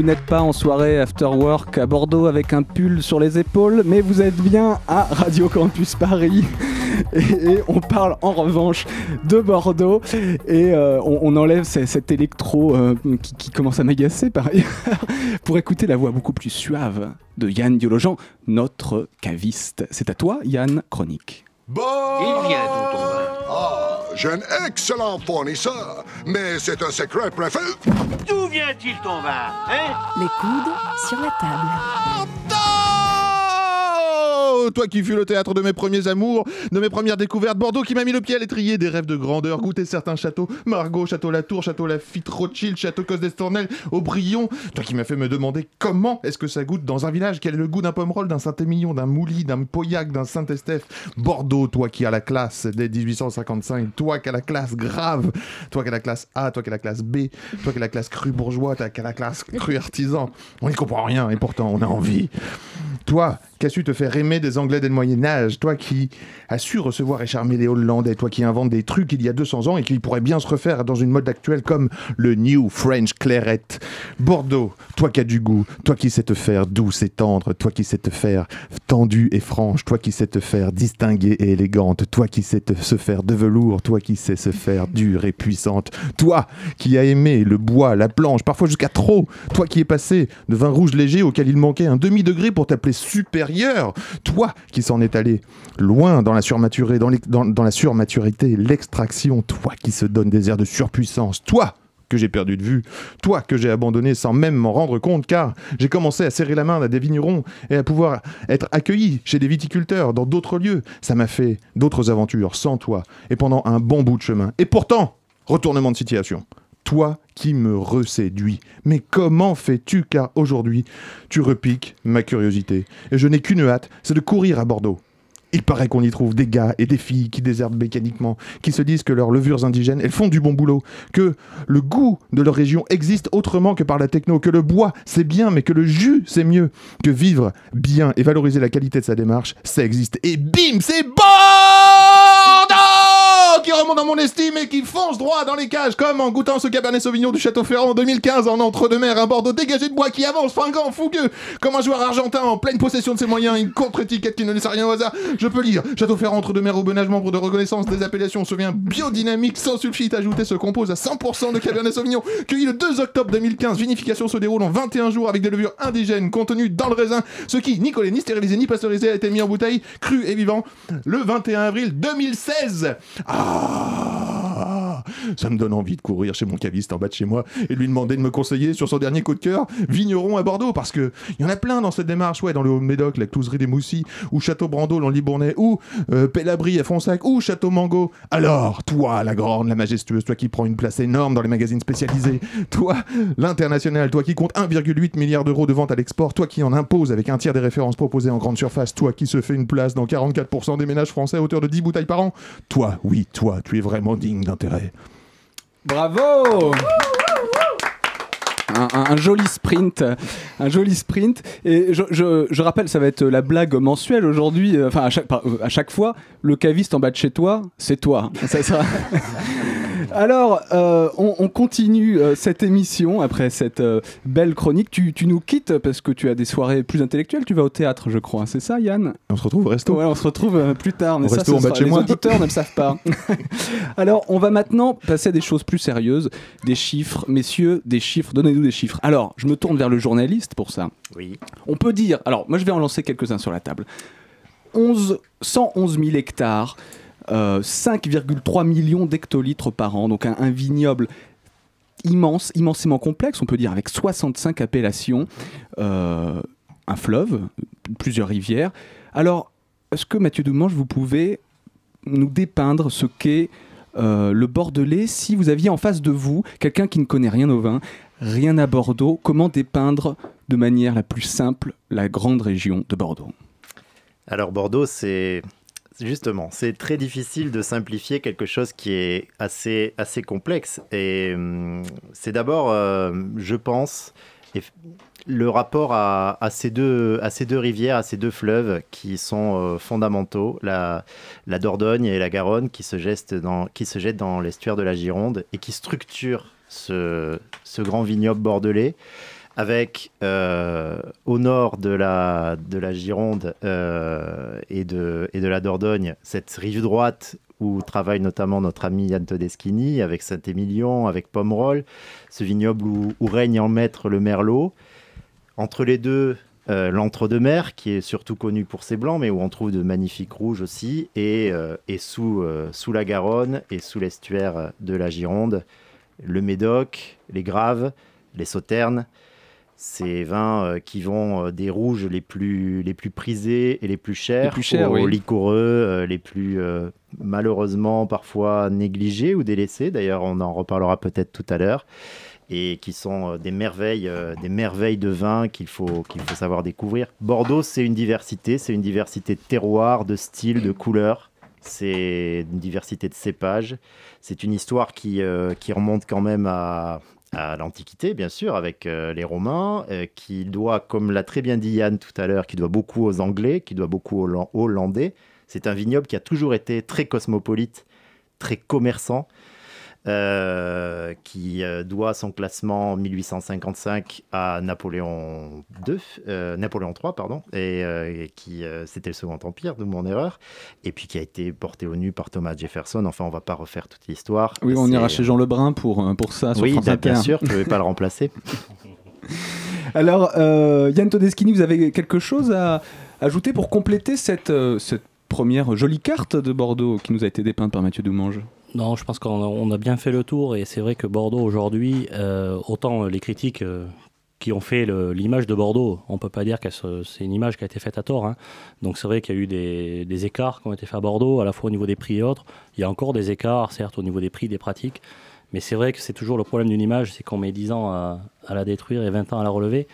N'êtes pas en soirée after work à Bordeaux avec un pull sur les épaules, mais vous êtes bien à Radio Campus Paris. Et, on parle en revanche de Bordeaux. Et euh, on, enlève ce- cet électro euh, qui, commence à m'agacer par ailleurs pour écouter la voix beaucoup plus suave de Yann Diologen, notre caviste. C'est à toi, Yann Chronique.
Bon Il vient d'où ton vin? Ah, j'ai un excellent fournisseur, mais c'est un secret préfet.
D'où vient-il ton vin hein? Les coudes sur la table.
Oh, toi qui fus le théâtre de mes premiers amours, de mes premières découvertes, Bordeaux qui m'a mis le pied à l'étrier des rêves de grandeur, goûter certains châteaux, Margaux, Château Latour, Château Lafitte, Rothschild, Château Cos d'Estournel, Aubryon, toi qui m'as fait me demander comment est-ce que ça goûte dans un village, quel est le goût d'un pomerol, d'un Saint-Émilion, d'un Mouly, d'un Pauillac, d'un Saint-Estèphe, Bordeaux, toi qui as la classe dès 1855, toi qui as la classe grave, toi qui as la classe A, toi qui as la classe B, toi qui as la classe cru bourgeois, toi qui as la classe cru artisan, on n'y comprend rien et pourtant on a envie. Toi qui a su te faire aimer des Anglais dès le Moyen-Âge, toi qui as su recevoir et charmer les Hollandais, toi qui inventes des trucs il y a 200 ans et qui pourraient bien se refaire dans une mode actuelle comme le New French Claret. Bordeaux, toi qui as du goût, toi qui sais te faire douce et tendre, toi qui sais te faire tendue et franche, toi qui sais te faire distinguée et élégante, toi qui sais te, se faire de velours, toi qui sais se faire dure et puissante, toi qui as aimé le bois, la planche, parfois jusqu'à trop, toi qui es passé de vin rouge léger auquel il manquait un demi-degré pour t'appeler toi qui s'en est allé loin dans la surmaturité, dans la surmaturité, l'extraction, toi qui se donne des airs de surpuissance, toi que j'ai perdu de vue, toi que j'ai abandonné sans même m'en rendre compte, car j'ai commencé à serrer la main à des vignerons et à pouvoir être accueilli chez des viticulteurs dans d'autres lieux. Ça m'a fait d'autres aventures sans toi et pendant un bon bout de chemin. Et pourtant, retournement de situation. Toi qui me reséduis. Mais comment fais-tu car aujourd'hui, tu repiques ma curiosité. Et je n'ai qu'une hâte, c'est de courir à Bordeaux. Il paraît qu'on y trouve des gars et des filles qui désherbent mécaniquement, qui se disent que leurs levures indigènes, elles font du bon boulot, que le goût de leur région existe autrement que par la techno, que le bois c'est bien, mais que le jus c'est mieux, que vivre bien et valoriser la qualité de sa démarche, ça existe. Et bim, c'est Bordeaux qui remonte dans mon estime et qui fonce droit dans les cages, comme en goûtant ce Cabernet Sauvignon du Château Ferrand en 2015 en entre-deux-mer, un Bordeaux dégagé de bois qui avance, fringant, fougueux, comme un joueur argentin en pleine possession de ses moyens, une contre-étiquette qui ne laisse rien au hasard. Je peux lire Château Ferrand entre-deux-mer au Benage, membre de reconnaissance des appellations, souvient biodynamique sans sulfite ajouté se compose à 100% de Cabernet Sauvignon, cueilli le 2 octobre 2015. Vinification se déroule en 21 jours avec des levures indigènes contenues dans le raisin, ce qui, ni collé, ni stérilisé, ni pasteurisé, a été mis en bouteille, cru et vivant, le 21 avril 2016. Ah, あ ça me donne envie de courir chez mon caviste en bas de chez moi et lui demander de me conseiller sur son dernier coup de cœur, vigneron à Bordeaux, parce que il y en a plein dans cette démarche, ouais, dans le Haut-Médoc, la Clouserie des Moussy, ou Château Brando, dans le Libournais, ou euh, à Fonsac, ou Château Mango. Alors, toi, la grande, la majestueuse, toi qui prends une place énorme dans les magazines spécialisés, toi, l'international, toi qui compte 1,8 milliard d'euros de vente à l'export, toi qui en impose avec un tiers des références proposées en grande surface, toi qui se fait une place dans 44% des ménages français à hauteur de 10 bouteilles par an, toi, oui, toi, tu es vraiment digne d'intérêt.
Bravo un, joli sprint, un joli sprint. Et je, rappelle, ça va être la blague mensuelle aujourd'hui. Enfin, à chaque, euh, à chaque fois, le caviste en bas de chez toi, c'est toi. Ça sera- Alors, euh, on, on continue euh, cette émission après cette euh, belle chronique. Tu, tu nous quittes parce que tu as des soirées plus intellectuelles. Tu vas au théâtre, je crois. C'est ça, Yann?
On se retrouve au resto.
Ouais, on se retrouve euh, plus tard. Mais
Au
ça,
resto
sera-
chez
les
moi.
auditeurs ne le savent pas. Alors, on va maintenant passer à des choses plus sérieuses, des chiffres, messieurs, des chiffres. Donnez-nous des chiffres. Alors, je me tourne vers le journaliste pour ça.
Oui.
On peut dire. Alors, moi, je vais en lancer quelques-uns sur la table. 11, 111 000 hectares, euh, 5,3 millions d'hectolitres par an, donc un, un vignoble immense, immensément complexe, on peut dire, avec 65 appellations, euh, un fleuve, plusieurs rivières. Alors, est-ce que Mathieu Doumange, vous pouvez nous dépeindre ce qu'est euh, le Bordelais si vous aviez en face de vous quelqu'un qui ne connaît rien au vin, rien à Bordeaux, comment dépeindre de manière la plus simple la grande région de Bordeaux?
Alors Bordeaux, c'est justement, c'est très difficile de simplifier quelque chose qui est assez, assez complexe. Et hum, c'est d'abord, euh, je pense, le rapport à, ces deux, à ces deux rivières, à ces deux fleuves qui sont euh, fondamentaux, la, la Dordogne et la Garonne, qui se, jettent dans, qui se jettent dans l'estuaire de la Gironde et qui structurent ce, ce grand vignoble bordelais avec euh, au nord de la, de la Gironde euh, et, de, et de la Dordogne cette rive droite où travaille notamment notre ami Yann Todeschini avec Saint-Émilion, avec Pomerol, ce vignoble où, règne en maître le Merlot. Entre les deux, euh, l'entre-deux-mer, qui est surtout connu pour ses blancs, mais où on trouve de magnifiques rouges aussi, et, et sous, sous la Garonne et sous l'estuaire de la Gironde, le Médoc, les Graves, les Sauternes, ces vins euh, qui vont euh, des rouges les plus, les plus prisés et les plus chers,
Les plus chers,
aux
oui.
liquoreux euh, les plus euh, malheureusement parfois négligés ou délaissés. D'ailleurs, on en reparlera peut-être tout à l'heure. Et qui sont des merveilles, des merveilles de vin qu'il faut, qu'il faut savoir découvrir. Bordeaux, c'est une diversité, c'est une diversité de terroirs, de styles, de couleurs. C'est une diversité de cépages. C'est une histoire qui, euh, qui remonte quand même à, à l'Antiquité, bien sûr, avec euh, les Romains, euh, qui doit, comme l'a très bien dit Yann tout à l'heure, qui doit beaucoup aux Anglais, qui doit beaucoup aux Hollandais. C'est un vignoble qui a toujours été très cosmopolite, très commerçant, euh, qui euh, doit son classement en 1855 à Napoléon II, euh, Napoléon III, pardon, et, et qui c'était le Second Empire, de mon erreur, et puis qui a été porté au nu par Thomas Jefferson. Enfin, on va pas refaire toute l'histoire.
Oui, on ira chez Jean Lebrun pour, pour ça. Sur
oui,
France
bien, bien sûr, je ne vais pas le remplacer.
Alors, Yann Todeschini, vous avez quelque chose à ajouter pour compléter cette, cette première jolie carte de Bordeaux qui nous a été dépeinte par Mathieu Doumange
Non, je pense qu'on a, bien fait le tour et c'est vrai que Bordeaux aujourd'hui, euh, autant les critiques euh, qui ont fait l'image de Bordeaux, on peut pas dire que c'est une image qui a été faite à tort. hein. Donc c'est vrai qu'il y a eu des, écarts qui ont été faits à Bordeaux, à la fois au niveau des prix et autres. Il y a encore des écarts, certes, au niveau des prix, des pratiques. Mais c'est vrai que c'est toujours le problème d'une image, c'est qu'on met 10 ans à, la détruire et 20 ans à la relever.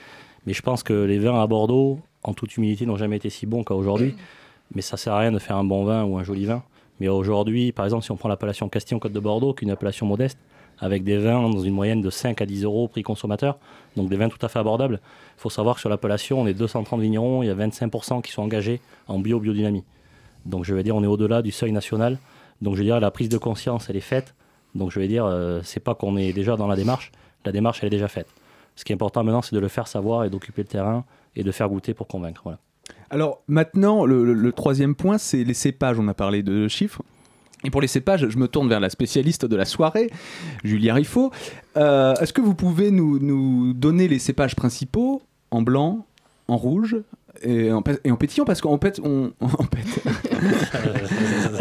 Mais je pense que les vins à Bordeaux, en toute humilité, n'ont jamais été si bons qu'à aujourd'hui. Mais ça sert à rien de faire un bon vin ou un joli vin. Mais aujourd'hui, par exemple, si on prend l'appellation Castillon-Côte de Bordeaux, qui est une appellation modeste, avec des vins dans une moyenne de 5 à 10 euros prix consommateur, donc des vins tout à fait abordables, il faut savoir que sur l'appellation, on est 230 vignerons, il y a 25% qui sont engagés en bio-biodynamie. Donc je vais dire, on est au-delà du seuil national. Donc je veux dire, la prise de conscience, elle est faite. Donc je vais dire, euh, c'est pas qu'on est déjà dans la démarche, la démarche, elle est déjà faite. Ce qui est important maintenant, c'est de le faire savoir et d'occuper le terrain et de faire goûter pour convaincre. Voilà.
Alors maintenant, le, le- le troisième point, c'est les cépages. On a parlé de chiffres. Et pour les cépages, je me tourne vers la spécialiste de la soirée, Julia Riffaut. Euh, Est-ce que vous pouvez nous, nous donner les cépages principaux en blanc, en rouge et en, pa- et en pétillant? Parce qu'en fait, on, en fait,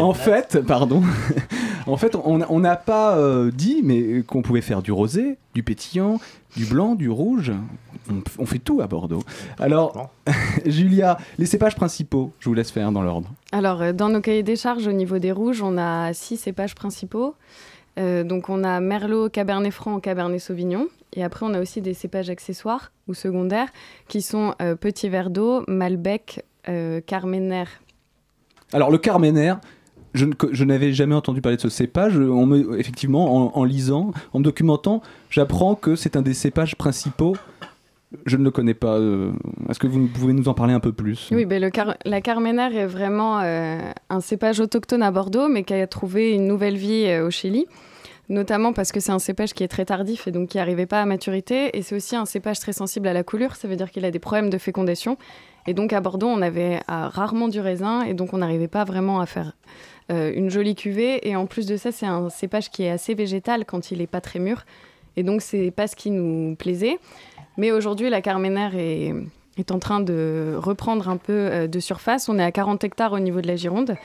en fait, pardon, en fait, on n'a pas euh, dit mais qu'on pouvait faire du rosé, du pétillant, du blanc, du rouge. On, on fait tout à Bordeaux. Alors, Julia, les cépages principaux, je vous laisse faire dans l'ordre.
Alors, euh, dans nos cahiers des charges, au niveau des rouges, on a six cépages principaux. Euh, donc, on a Merlot, Cabernet Franc, Cabernet Sauvignon. Et après, on a aussi des cépages accessoires ou secondaires qui sont euh, Petit Verre d'eau, Malbec, euh, Carmener.
Alors, le Carmener, je, n'avais jamais entendu parler de ce cépage. Effectivement, en, lisant, en me documentant, j'apprends que c'est un des cépages principaux. Je ne le connais pas. euh, Est-ce que vous pouvez nous en parler un peu plus?
Oui, ben la Carmener est vraiment euh, un cépage autochtone à Bordeaux, mais qui a trouvé une nouvelle vie euh, au Chili. Notamment parce que c'est un cépage qui est très tardif et donc qui n'arrivait pas à maturité. Et c'est aussi un cépage très sensible à la coulure, ça veut dire qu'il a des problèmes de fécondation. Et donc à Bordeaux, on avait rarement du raisin et donc on n'arrivait pas vraiment à faire euh, une jolie cuvée. Et en plus de ça, c'est un cépage qui est assez végétal quand il n'est pas très mûr. Et donc c'est pas ce qui nous plaisait. Mais aujourd'hui, la Carmener est, est en train de reprendre un peu euh, de surface. On est à 40 hectares au niveau de la Gironde.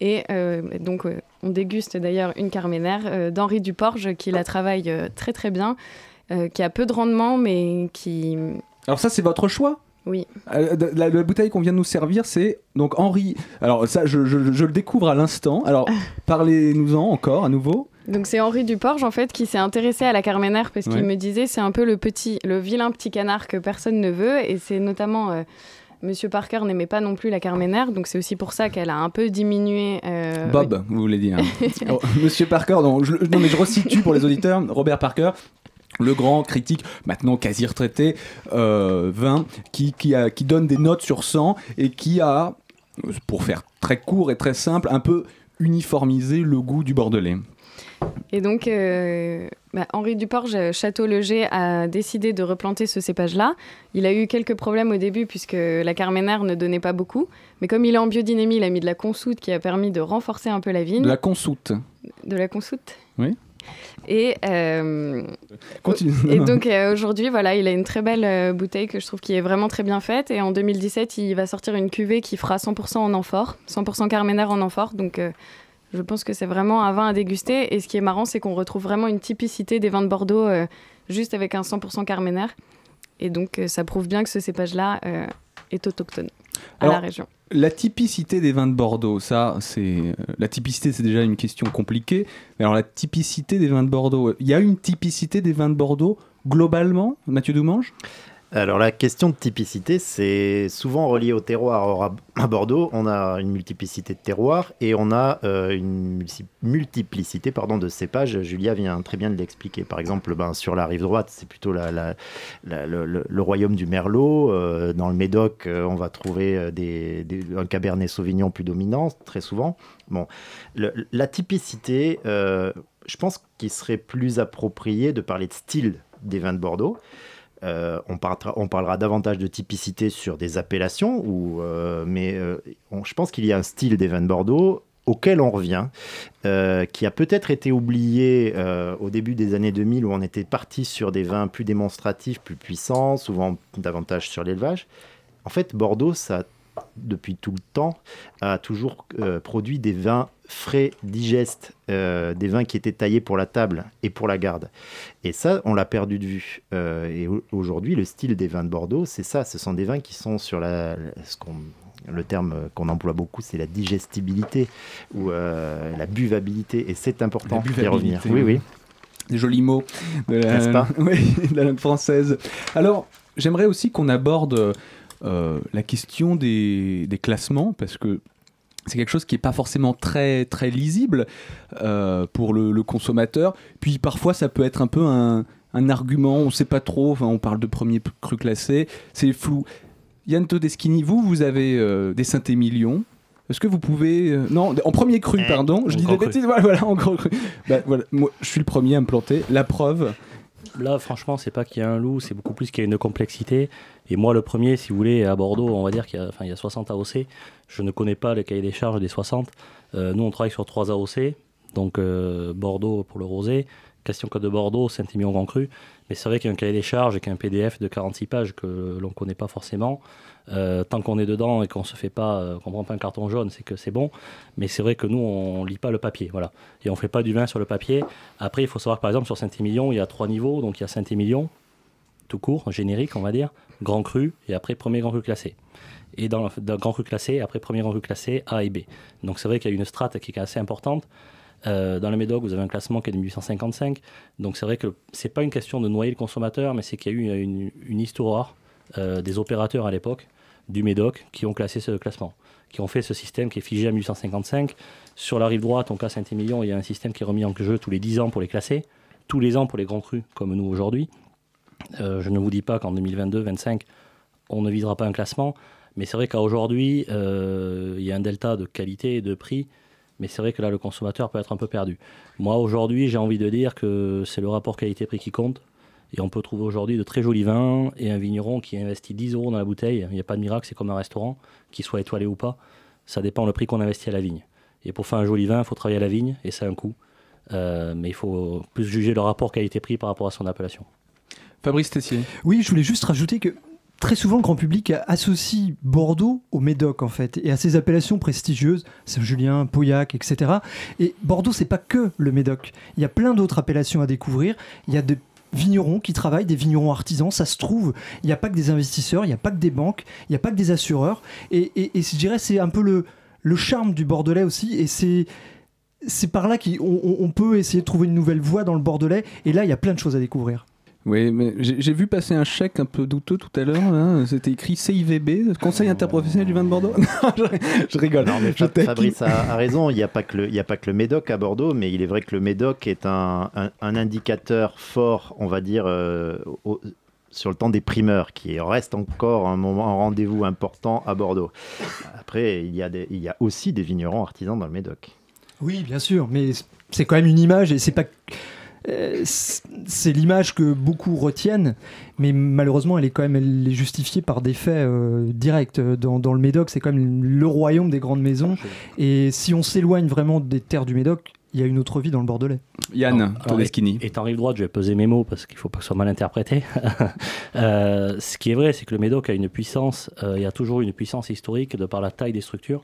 Et euh, donc, on déguste d'ailleurs une Carmener euh, d'Henri Duporge qui la travaille très très bien, qui a peu de rendement, mais qui.
Alors ça, c'est votre choix?
Oui.
Euh, La, la bouteille qu'on vient de nous servir, c'est donc Henri. Alors ça, je, je- je le découvre à l'instant. Alors parlez-nous-en encore à nouveau.
Donc c'est Henri Duporge en fait qui s'est intéressé à la Carmener parce
Ouais.
qu'il me disait c'est un peu le petit, le vilain petit canard que personne ne veut et c'est notamment euh, Monsieur Parker n'aimait pas non plus la Carmener donc c'est aussi pour ça qu'elle a un peu diminué. euh,
Bob, vous voulez dire. Oh, Monsieur Parker, non, je, non mais je resitue pour les auditeurs, Robert Parker. Le grand critique, maintenant quasi retraité, euh, vin, qui, qui, a- qui donne des notes sur 100 et qui a, pour faire très court et très simple, un peu uniformisé le goût du bordelais.
Et donc, euh, bah, Henri Duporge, euh, Château-Leger, a décidé de replanter ce cépage-là. Il a eu quelques problèmes au début puisque la Carmener ne donnait pas beaucoup. Mais comme il est en biodynamie, il a mis de la consoude qui a permis de renforcer un peu la vigne.
De la consoute.
De la consoude
Oui.
Et, euh,
Continue.
et donc euh, aujourd'hui, voilà, il a une très belle euh, bouteille que je trouve qui est vraiment très bien faite. Et en 2017, il va sortir une cuvée qui fera 100% en amphore, 100% Carmener en amphore. Donc je pense que c'est vraiment un vin à déguster. Et ce qui est marrant, c'est qu'on retrouve vraiment une typicité des vins de Bordeaux juste avec un 100% Carmener. Et donc ça prouve bien que ce cépage-là est autochtone à
Alors,
la région.
La typicité des vins de Bordeaux, ça, c'est euh, la typicité, c'est déjà une question compliquée. Mais alors la typicité des vins de Bordeaux, il y a une typicité des vins de Bordeaux globalement, Mathieu Doumange
Alors la question de typicité, c'est souvent relié au terroir. Or, à Bordeaux, on a une multiplicité de terroirs et on a euh, une multiplicité pardon, de cépages. Julia vient très bien de l'expliquer. Par exemple, ben, sur la rive droite, c'est plutôt le, royaume du Merlot. Euh, dans le Médoc, euh, on va trouver un Cabernet Sauvignon plus dominant, très souvent. Bon, la typicité, je pense qu'il serait plus approprié de parler de style des vins de Bordeaux. Euh, on, parlera, on, parlera, davantage de typicité sur des appellations, ou, euh, mais euh, je pense qu'il y a un style des vins de Bordeaux auquel on revient, qui a peut-être été oublié au début des années 2000 où on était parti sur des vins plus démonstratifs, plus puissants, souvent davantage sur l'élevage. En fait, Bordeaux, ça depuis tout le temps, a toujours euh, produit des vins frais, digestes, euh, des vins qui étaient taillés pour la table et pour la garde. Et ça, on l'a perdu de vue. Euh, et aujourd'hui, le style des vins de Bordeaux, c'est ça. Ce sont des vins qui sont sur la, ce qu'on le terme qu'on emploie beaucoup, c'est la digestibilité ou la buvabilité. Et c'est important d'y revenir. Oui, oui.
Des jolis mots de la,
pas?
Oui, de la langue française. Alors, j'aimerais aussi qu'on aborde la question des, des, classements, parce que c'est quelque chose qui n'est pas forcément très, très lisible euh, pour le, le, consommateur. Puis parfois, ça peut être un peu un, un argument, on ne sait pas trop, enfin, on parle de premier cru classé, c'est flou. Yann Todeschini, vous, vous avez euh, des Saint-Émilion. Est-ce que vous pouvez. Euh, non, en premier cru,
Eh,
pardon. Je dis des bêtises, voilà, voilà, en gros cru. Bah, voilà, moi, je suis le premier à me planter. La preuve.
Là, franchement, c'est pas qu'il y a un loup, c'est beaucoup plus qu'il y a une complexité. Et moi, le premier, si vous voulez, à Bordeaux, on va dire qu'il y a, enfin, il y a 60 AOC. Je ne connais pas le cahier des charges des 60. Euh, nous, on travaille sur 3 AOC. Donc, euh, Bordeaux pour le rosé, Question Côte de Bordeaux, Saint-Émilion Grand Cru. Mais c'est vrai qu'il y a un cahier des charges et qu'il y a un PDF de 46 pages que l'on ne connaît pas forcément. Euh, tant qu'on est dedans et qu'on se fait pas, euh, qu'on prend pas un carton jaune, c'est que c'est bon. Mais c'est vrai que nous, on lit pas le papier, voilà. Et on fait pas du vin sur le papier. Après, il faut savoir que par exemple sur Saint-Émilion, il y a trois niveaux. Donc il y a Saint-Émilion, tout court, générique, on va dire, grand cru et après premier grand cru classé. Et dans le grand cru classé, après premier grand cru classé, A et B. Donc c'est vrai qu'il y a une strate qui est assez importante. Euh, dans le Médoc, vous avez un classement qui est de 1855. Donc c'est vrai que c'est pas une question de noyer le consommateur, mais c'est qu'il y a eu une, histoire des opérateurs à l'époque du Médoc qui ont classé ce classement, qui ont fait ce système qui est figé en 1855. Sur la rive droite, en cas Saint-Émilion, il y a un système qui est remis en jeu tous les 10 ans pour les classer, tous les ans pour les grands crus, comme nous aujourd'hui. Euh, je ne vous dis pas qu'en 2022-25, on ne visera pas un classement, mais c'est vrai qu'à aujourd'hui, euh, il y a un delta de qualité et de prix mais c'est vrai que là, le consommateur peut être un peu perdu. Moi, aujourd'hui, j'ai envie de dire que c'est le rapport qualité-prix qui compte. Et on peut trouver aujourd'hui de très jolis vins et un vigneron qui investit 10 euros dans la bouteille. Il n'y a pas de miracle, c'est comme un restaurant, qu'il soit étoilé ou pas. Ça dépend le prix qu'on investit à la vigne. Et pour faire un joli vin, il faut travailler à la vigne et c'est un coût. Euh, mais il faut plus juger le rapport qualité-prix par rapport à son appellation.
Fabrice Tessier.
Oui, je voulais juste rajouter que très souvent le grand public associe Bordeaux au Médoc en fait et à ses appellations prestigieuses, Saint-Julien, Pauillac, etc. Et Bordeaux c'est pas que le Médoc. Il y a plein d'autres appellations à découvrir. Il y a des vignerons qui travaillent, des vignerons artisans, ça se trouve. Il n'y a pas que des investisseurs, il n'y a pas que des banques, il n'y a pas que des assureurs. Et, je dirais c'est un peu le, charme du Bordelais aussi. Et c'est par là qu'on on peut essayer de trouver une nouvelle voie dans le Bordelais. Et là, il y a plein de choses à découvrir.
Oui, mais j'ai vu passer un chèque un peu douteux tout à l'heure. C'était écrit CIVB, Conseil interprofessionnel du vin de Bordeaux. non, je, je, rigole.
Non, mais
je
Fabrice a, a, raison. Il n'y a, pas que le, il y a pas que le Médoc à Bordeaux, mais il est vrai que le Médoc est un, un, un indicateur fort, on va dire, euh, au, sur le temps des primeurs, qui reste encore un moment, un rendez-vous important à Bordeaux. Après, il y, a des, il y a aussi des vignerons artisans dans le Médoc.
Oui, bien sûr, mais c'est quand même une image et c'est pas c'est l'image que beaucoup retiennent, mais malheureusement, elle est quand même elle est justifiée par des faits euh, directs. Dans, dans, le Médoc, c'est quand même le royaume des grandes maisons. Et si on s'éloigne vraiment des terres du Médoc, il y a une autre vie dans le Bordelais.
Yann Todeschini.
Étant rive droite, je vais peser mes mots parce qu'il ne faut pas que ce soit mal interprété. euh, ce qui est vrai, c'est que le Médoc a une puissance, euh, il y a toujours une puissance historique de par la taille des structures.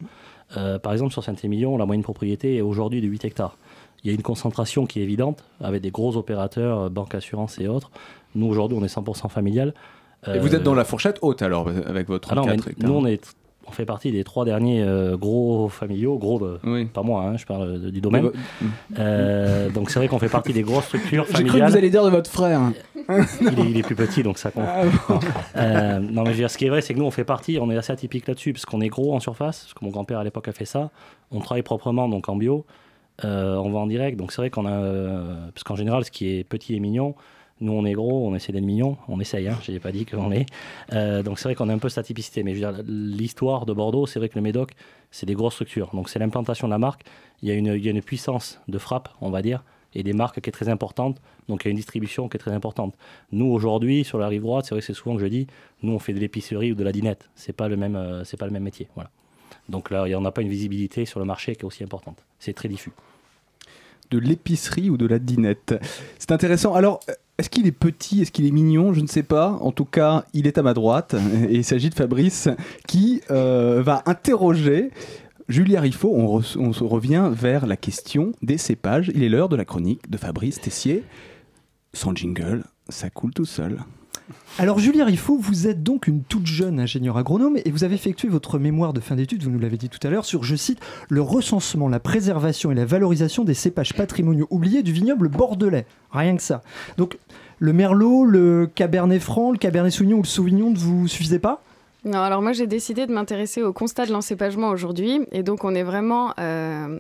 Euh, par exemple, sur Saint-Émilion, la moyenne propriété est aujourd'hui de 8 hectares il y a une concentration qui est évidente avec des gros opérateurs, euh, banque assurance et autres. Nous, aujourd'hui, on est 100% familial.
Et vous êtes dans la fourchette haute alors, avec votre
ah non,
4
Nous, on est, on fait partie des trois derniers euh, gros familiaux, gros de, pas moi, hein, je parle du domaine. Euh, donc c'est vrai qu'on fait partie des grosses structures
J'ai
familiales.
cru que vous allez dire de votre frère.
il, est, il est plus petit, donc ça compte.
Ah, bon.
non. Euh, non, mais je veux dire, ce qui est vrai, c'est que nous, on fait partie, on est assez atypique là-dessus, parce qu'on est gros en surface, parce que mon grand-père à l'époque a fait ça. On travaille proprement, donc en bio. Euh, on va en direct, donc c'est vrai qu'on a. euh, parce qu'en général, ce qui est petit et mignon, nous, on est gros, on essaie d'être mignon, on essaye, hein, je n'ai pas dit qu'on l'est. Euh, donc c'est vrai qu'on a un peu cette atypicité, mais l'histoire de Bordeaux, c'est vrai que le Médoc, c'est des grosses structures. Donc c'est l'implantation de la marque, il y, a une, puissance de frappe, on va dire, et des marques qui est très importante, donc il y a une distribution qui est très importante. Nous, aujourd'hui, sur la rive droite, c'est vrai que c'est souvent que je dis, nous, on fait de l'épicerie ou de la dinette, c'est pas le même, euh, pas le même métier. Donc là, il n'y en a pas une visibilité sur le marché qui est aussi importante. C'est très diffus.
De l'épicerie ou de la dinette. C'est intéressant. Alors, est-ce qu'il est petit? Est-ce qu'il est mignon? Je ne sais pas. En tout cas, il est à ma droite. Et il s'agit de Fabrice qui euh, va interroger Julia Riffaut. On, on se revient vers la question des cépages. Il est l'heure de la chronique de Fabrice Tessier. Sans jingle, ça coule tout seul.
Alors Julia Riffaut, vous êtes donc une toute jeune ingénieure agronome et vous avez effectué votre mémoire de fin d'études, vous nous l'avez dit tout à l'heure, sur, je cite, le recensement, la préservation et la valorisation des cépages patrimoniaux oubliés du vignoble bordelais. Rien que ça. Donc le merlot, le cabernet franc, le cabernet sauvignon ou le sauvignon ne vous suffisait pas?
Non, alors moi j'ai décidé de m'intéresser au constat de l'encépagement aujourd'hui et donc on est vraiment, euh,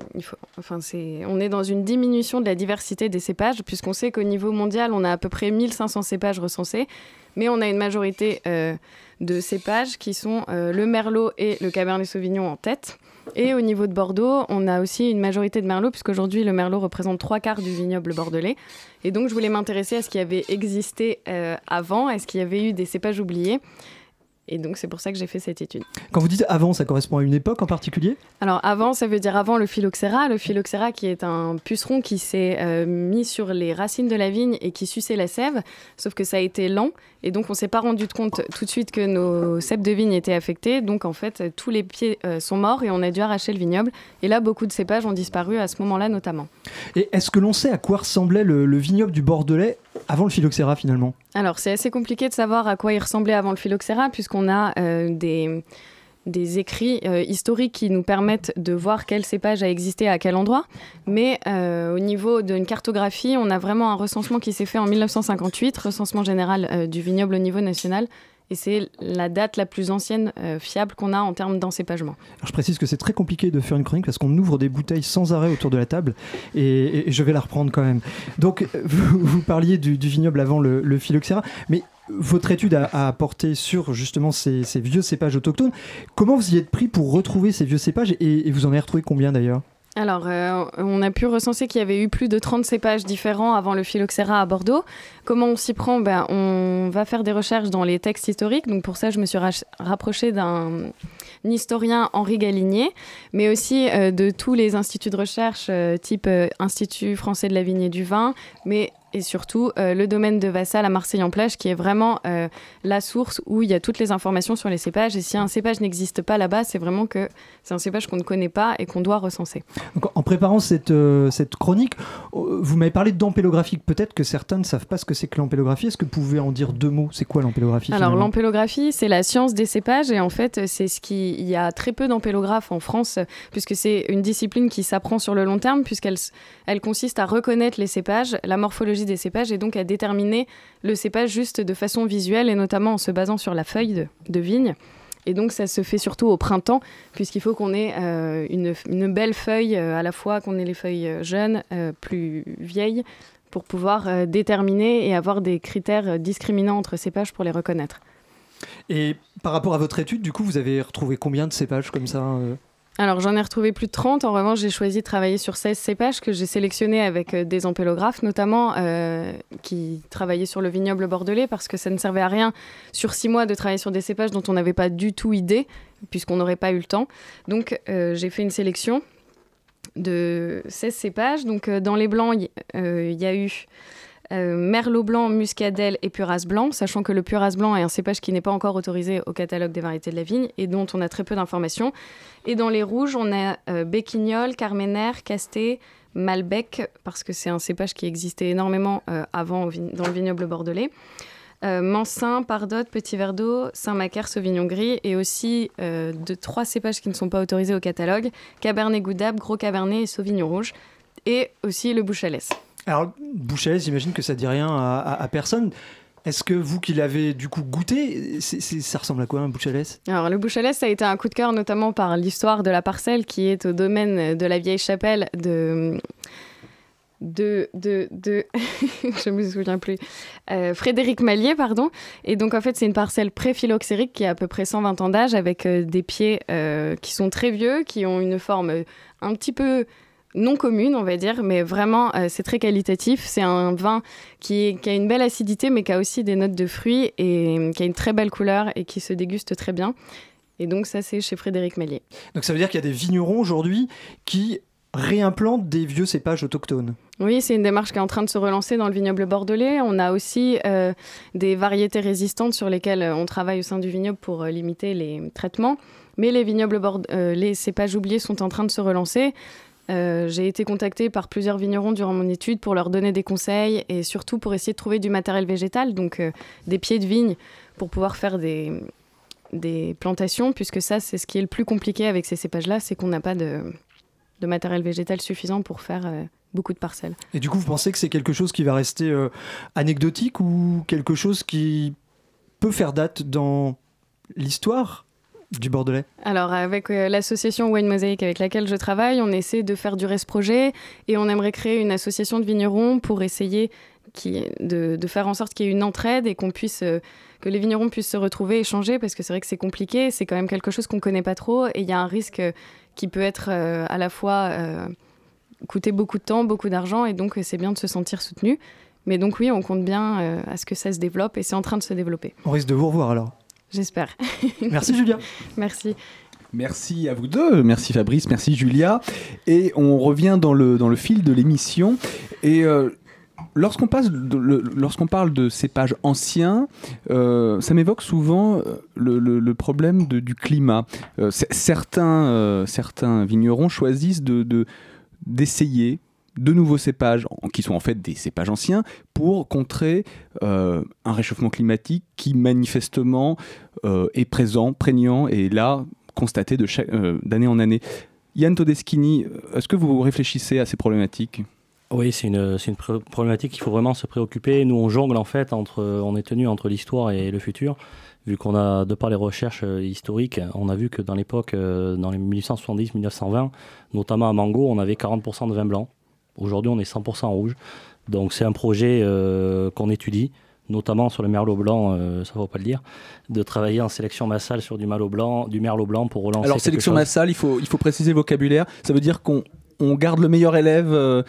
enfin c'est, on est dans une diminution de la diversité des cépages puisqu'on sait qu'au niveau mondial on a à peu près 1500 cépages recensés, mais on a une majorité euh, de cépages qui sont euh, le merlot et le cabernet sauvignon en tête. Et au niveau de Bordeaux, on a aussi une majorité de merlot, puisqu'aujourd'hui le merlot représente trois quarts du vignoble bordelais. Et donc je voulais m'intéresser à ce qui avait existé avant, est-ce qu'il y avait eu des cépages oubliés? Et donc c'est pour ça que j'ai fait cette étude.
Quand vous dites avant, ça correspond à une époque en particulier?
Alors avant, ça veut dire avant le phylloxéra. Le phylloxéra qui est un puceron qui s'est euh, mis sur les racines de la vigne et qui suçait la sève, sauf que ça a été lent et donc on s'est pas rendu compte tout de suite que nos cèpes de vigne étaient affectés. Donc en fait, tous les pieds euh, sont morts et on a dû arracher le vignoble. Et là, beaucoup de cépages ont disparu à ce moment-là notamment.
Et est-ce que l'on sait à quoi ressemblait le, le vignoble du Bordelais avant le phylloxéra finalement
Alors, c'est assez compliqué de savoir à quoi il ressemblait avant le phylloxéra, puisqu'on a euh, des, des écrits euh, historiques qui nous permettent de voir quel cépage a existé à quel endroit. Mais euh, au niveau d'une cartographie, on a vraiment un recensement qui s'est fait en 1958, recensement général du vignoble au niveau national. Et c'est la date la plus ancienne euh, fiable qu'on a en termes d'encépagement.
Alors, je précise que c'est très compliqué de faire une chronique parce qu'on ouvre des bouteilles sans arrêt autour de la table et, je vais la reprendre quand même. Donc, euh, vous, parliez du, vignoble avant le, le phylloxéra, mais votre étude a, a porté sur justement ces, ces vieux cépages autochtones. Comment vous y êtes pris pour retrouver ces vieux cépages et, et vous en avez retrouvé combien d'ailleurs?
Alors, euh, on a pu recenser qu'il y avait eu plus de 30 cépages différents avant le phylloxéra à Bordeaux. Comment on s'y prend? Ben, On va faire des recherches dans les textes historiques. Donc, pour ça, je me suis rapprochée d'un historien, Henri Galinier, mais aussi euh, de tous les instituts de recherche, euh, type Institut français de la vigne et du vin, mais et surtout euh, le domaine de Vassal à Marseille-en-Plage, qui est vraiment euh, la source où il y a toutes les informations sur les cépages. Et si un cépage n'existe pas là-bas, c'est vraiment que c'est un cépage qu'on ne connaît pas et qu'on doit recenser.
Donc, en préparant cette, euh, cette chronique, euh, vous m'avez parlé d'ampélographique. Peut-être que certains ne savent pas ce que c'est que l'ampélographie. Est-ce que vous pouvez en dire deux mots? C'est quoi l'ampélographie
Alors l'ampélographie, c'est la science des cépages et en fait, c'est ce qui il y a très peu d'ampélographes en France puisque c'est une discipline qui s'apprend sur le long terme puisqu'elle elle consiste à reconnaître les cépages, la morphologie des cépages et donc à déterminer le cépage juste de façon visuelle et notamment en se basant sur la feuille de, vigne. Et donc ça se fait surtout au printemps, puisqu'il faut qu'on ait euh, une, belle feuille, euh, à la fois qu'on ait les feuilles euh, jeunes, plus vieilles, pour pouvoir déterminer et avoir des critères discriminants entre cépages pour les reconnaître.
Et par rapport à votre étude, du coup, vous avez retrouvé combien de cépages comme ça
Alors j'en ai retrouvé plus de 30. En revanche, j'ai choisi de travailler sur 16 cépages que j'ai sélectionnés avec euh, des ampélographes, notamment euh, qui travaillaient sur le vignoble bordelais, parce que ça ne servait à rien sur six mois de travailler sur des cépages dont on n'avait pas du tout idée, puisqu'on n'aurait pas eu le temps. Donc euh, j'ai fait une sélection de 16 cépages. Donc dans les blancs, il y a eu euh, Merlot blanc, Muscadelle et Puras blanc, sachant que le Puras blanc est un cépage qui n'est pas encore autorisé au catalogue des variétés de la vigne et dont on a très peu d'informations. Et dans les rouges, on a euh, Béquignol, Carmener, Casté, Malbec, parce que c'est un cépage qui existait énormément euh, avant dans le vignoble bordelais. Mansin, Pardot, Petit Verdot, Saint-Macaire, Sauvignon Gris et aussi de trois cépages qui ne sont pas autorisés au catalogue Cabernet Goudab, Gros Cabernet et Sauvignon Rouge. Et aussi le Bouchalès.
Alors, Bouchalès, j'imagine que ça dit rien à, personne. Est-ce que vous qui l'avez du coup goûté, ça ressemble à quoi un Bouchalès
Alors, le Bouchalès, ça a été un coup de cœur notamment par l'histoire de la parcelle qui est au domaine de la vieille chapelle de. De, de, de je me souviens plus, Euh, Frédéric Mallier, pardon. Et donc, en fait, c'est une parcelle pré-phylloxérique qui a à peu près 120 ans d'âge avec euh, des pieds euh, qui sont très vieux, qui ont une forme un petit peu non commune, on va dire, mais vraiment, euh, c'est très qualitatif. C'est un vin qui, a une belle acidité, mais qui a aussi des notes de fruits et euh, qui a une très belle couleur et qui se déguste très bien. Et donc, ça, c'est chez Frédéric Mallier.
Donc ça veut dire qu'il y a des vignerons aujourd'hui qui réimplantent des vieux cépages autochtones.
Oui, c'est une démarche qui est en train de se relancer dans le vignoble bordelais. On a aussi euh, des variétés résistantes sur lesquelles on travaille au sein du vignoble pour euh, limiter les traitements. Mais les vignobles euh, les cépages oubliés sont en train de se relancer. Euh, J'ai été contactée par plusieurs vignerons durant mon étude pour leur donner des conseils et surtout pour essayer de trouver du matériel végétal, donc euh, des pieds de vigne pour pouvoir faire des, plantations, puisque ça, c'est ce qui est le plus compliqué avec ces cépages-là, c'est qu'on n'a pas de, matériel végétal suffisant pour faire euh, beaucoup de parcelles.
Et du coup, vous pensez que c'est quelque chose qui va rester anecdotique ou quelque chose qui peut faire date dans l'histoire? Du Bordelais
Alors, avec euh, l'association Wine Mosaic avec laquelle je travaille, on essaie de faire durer ce projet et on aimerait créer une association de vignerons pour essayer qui, de, de faire en sorte qu'il y ait une entraide et qu'on puisse, euh, que les vignerons puissent se retrouver, échanger, parce que c'est vrai que c'est compliqué, c'est quand même quelque chose qu'on ne connaît pas trop et il y a un risque euh, qui peut être à la fois coûter beaucoup de temps, beaucoup d'argent et donc c'est bien de se sentir soutenu. Mais donc oui, on compte bien à ce que ça se développe et c'est en train de se développer.
On risque de vous revoir alors.
J'espère.
Merci Julia.
Merci.
Merci à vous deux, merci Fabrice, merci Julia. Et on revient dans le, dans le fil de l'émission. Et euh, lorsqu'on parle de cépages anciens, euh, ça m'évoque souvent euh, le, le- le problème de- du climat. Euh, certains, euh, certains vignerons choisissent de, de- d'essayer de nouveaux cépages, qui sont en fait des cépages anciens, pour contrer euh, un réchauffement climatique qui manifestement euh, est présent, prégnant, et là, constaté euh, d'année en année. Yann Todeschini, est-ce que vous réfléchissez à ces problématiques?
Oui, c'est une, une problématique qu'il faut vraiment se préoccuper. Nous, on jongle en fait entre, on est tenu entre l'histoire et le futur. Vu qu'on a, de par les recherches historiques, on a vu que dans l'époque, dans les 1870-1920, notamment à Mango, on avait 40% de vin blanc. Aujourd'hui, on est 100% rouge. Donc, c'est un projet euh, qu'on étudie, notamment sur le merlot blanc, euh, ça ne faut pas le dire, de travailler en sélection massale sur du merlot blanc, du merlot blanc pour relancer.
Alors, sélection
chose.
massale, il faut, il faut préciser le vocabulaire. Ça veut dire qu'on on garde le meilleur élève. euh,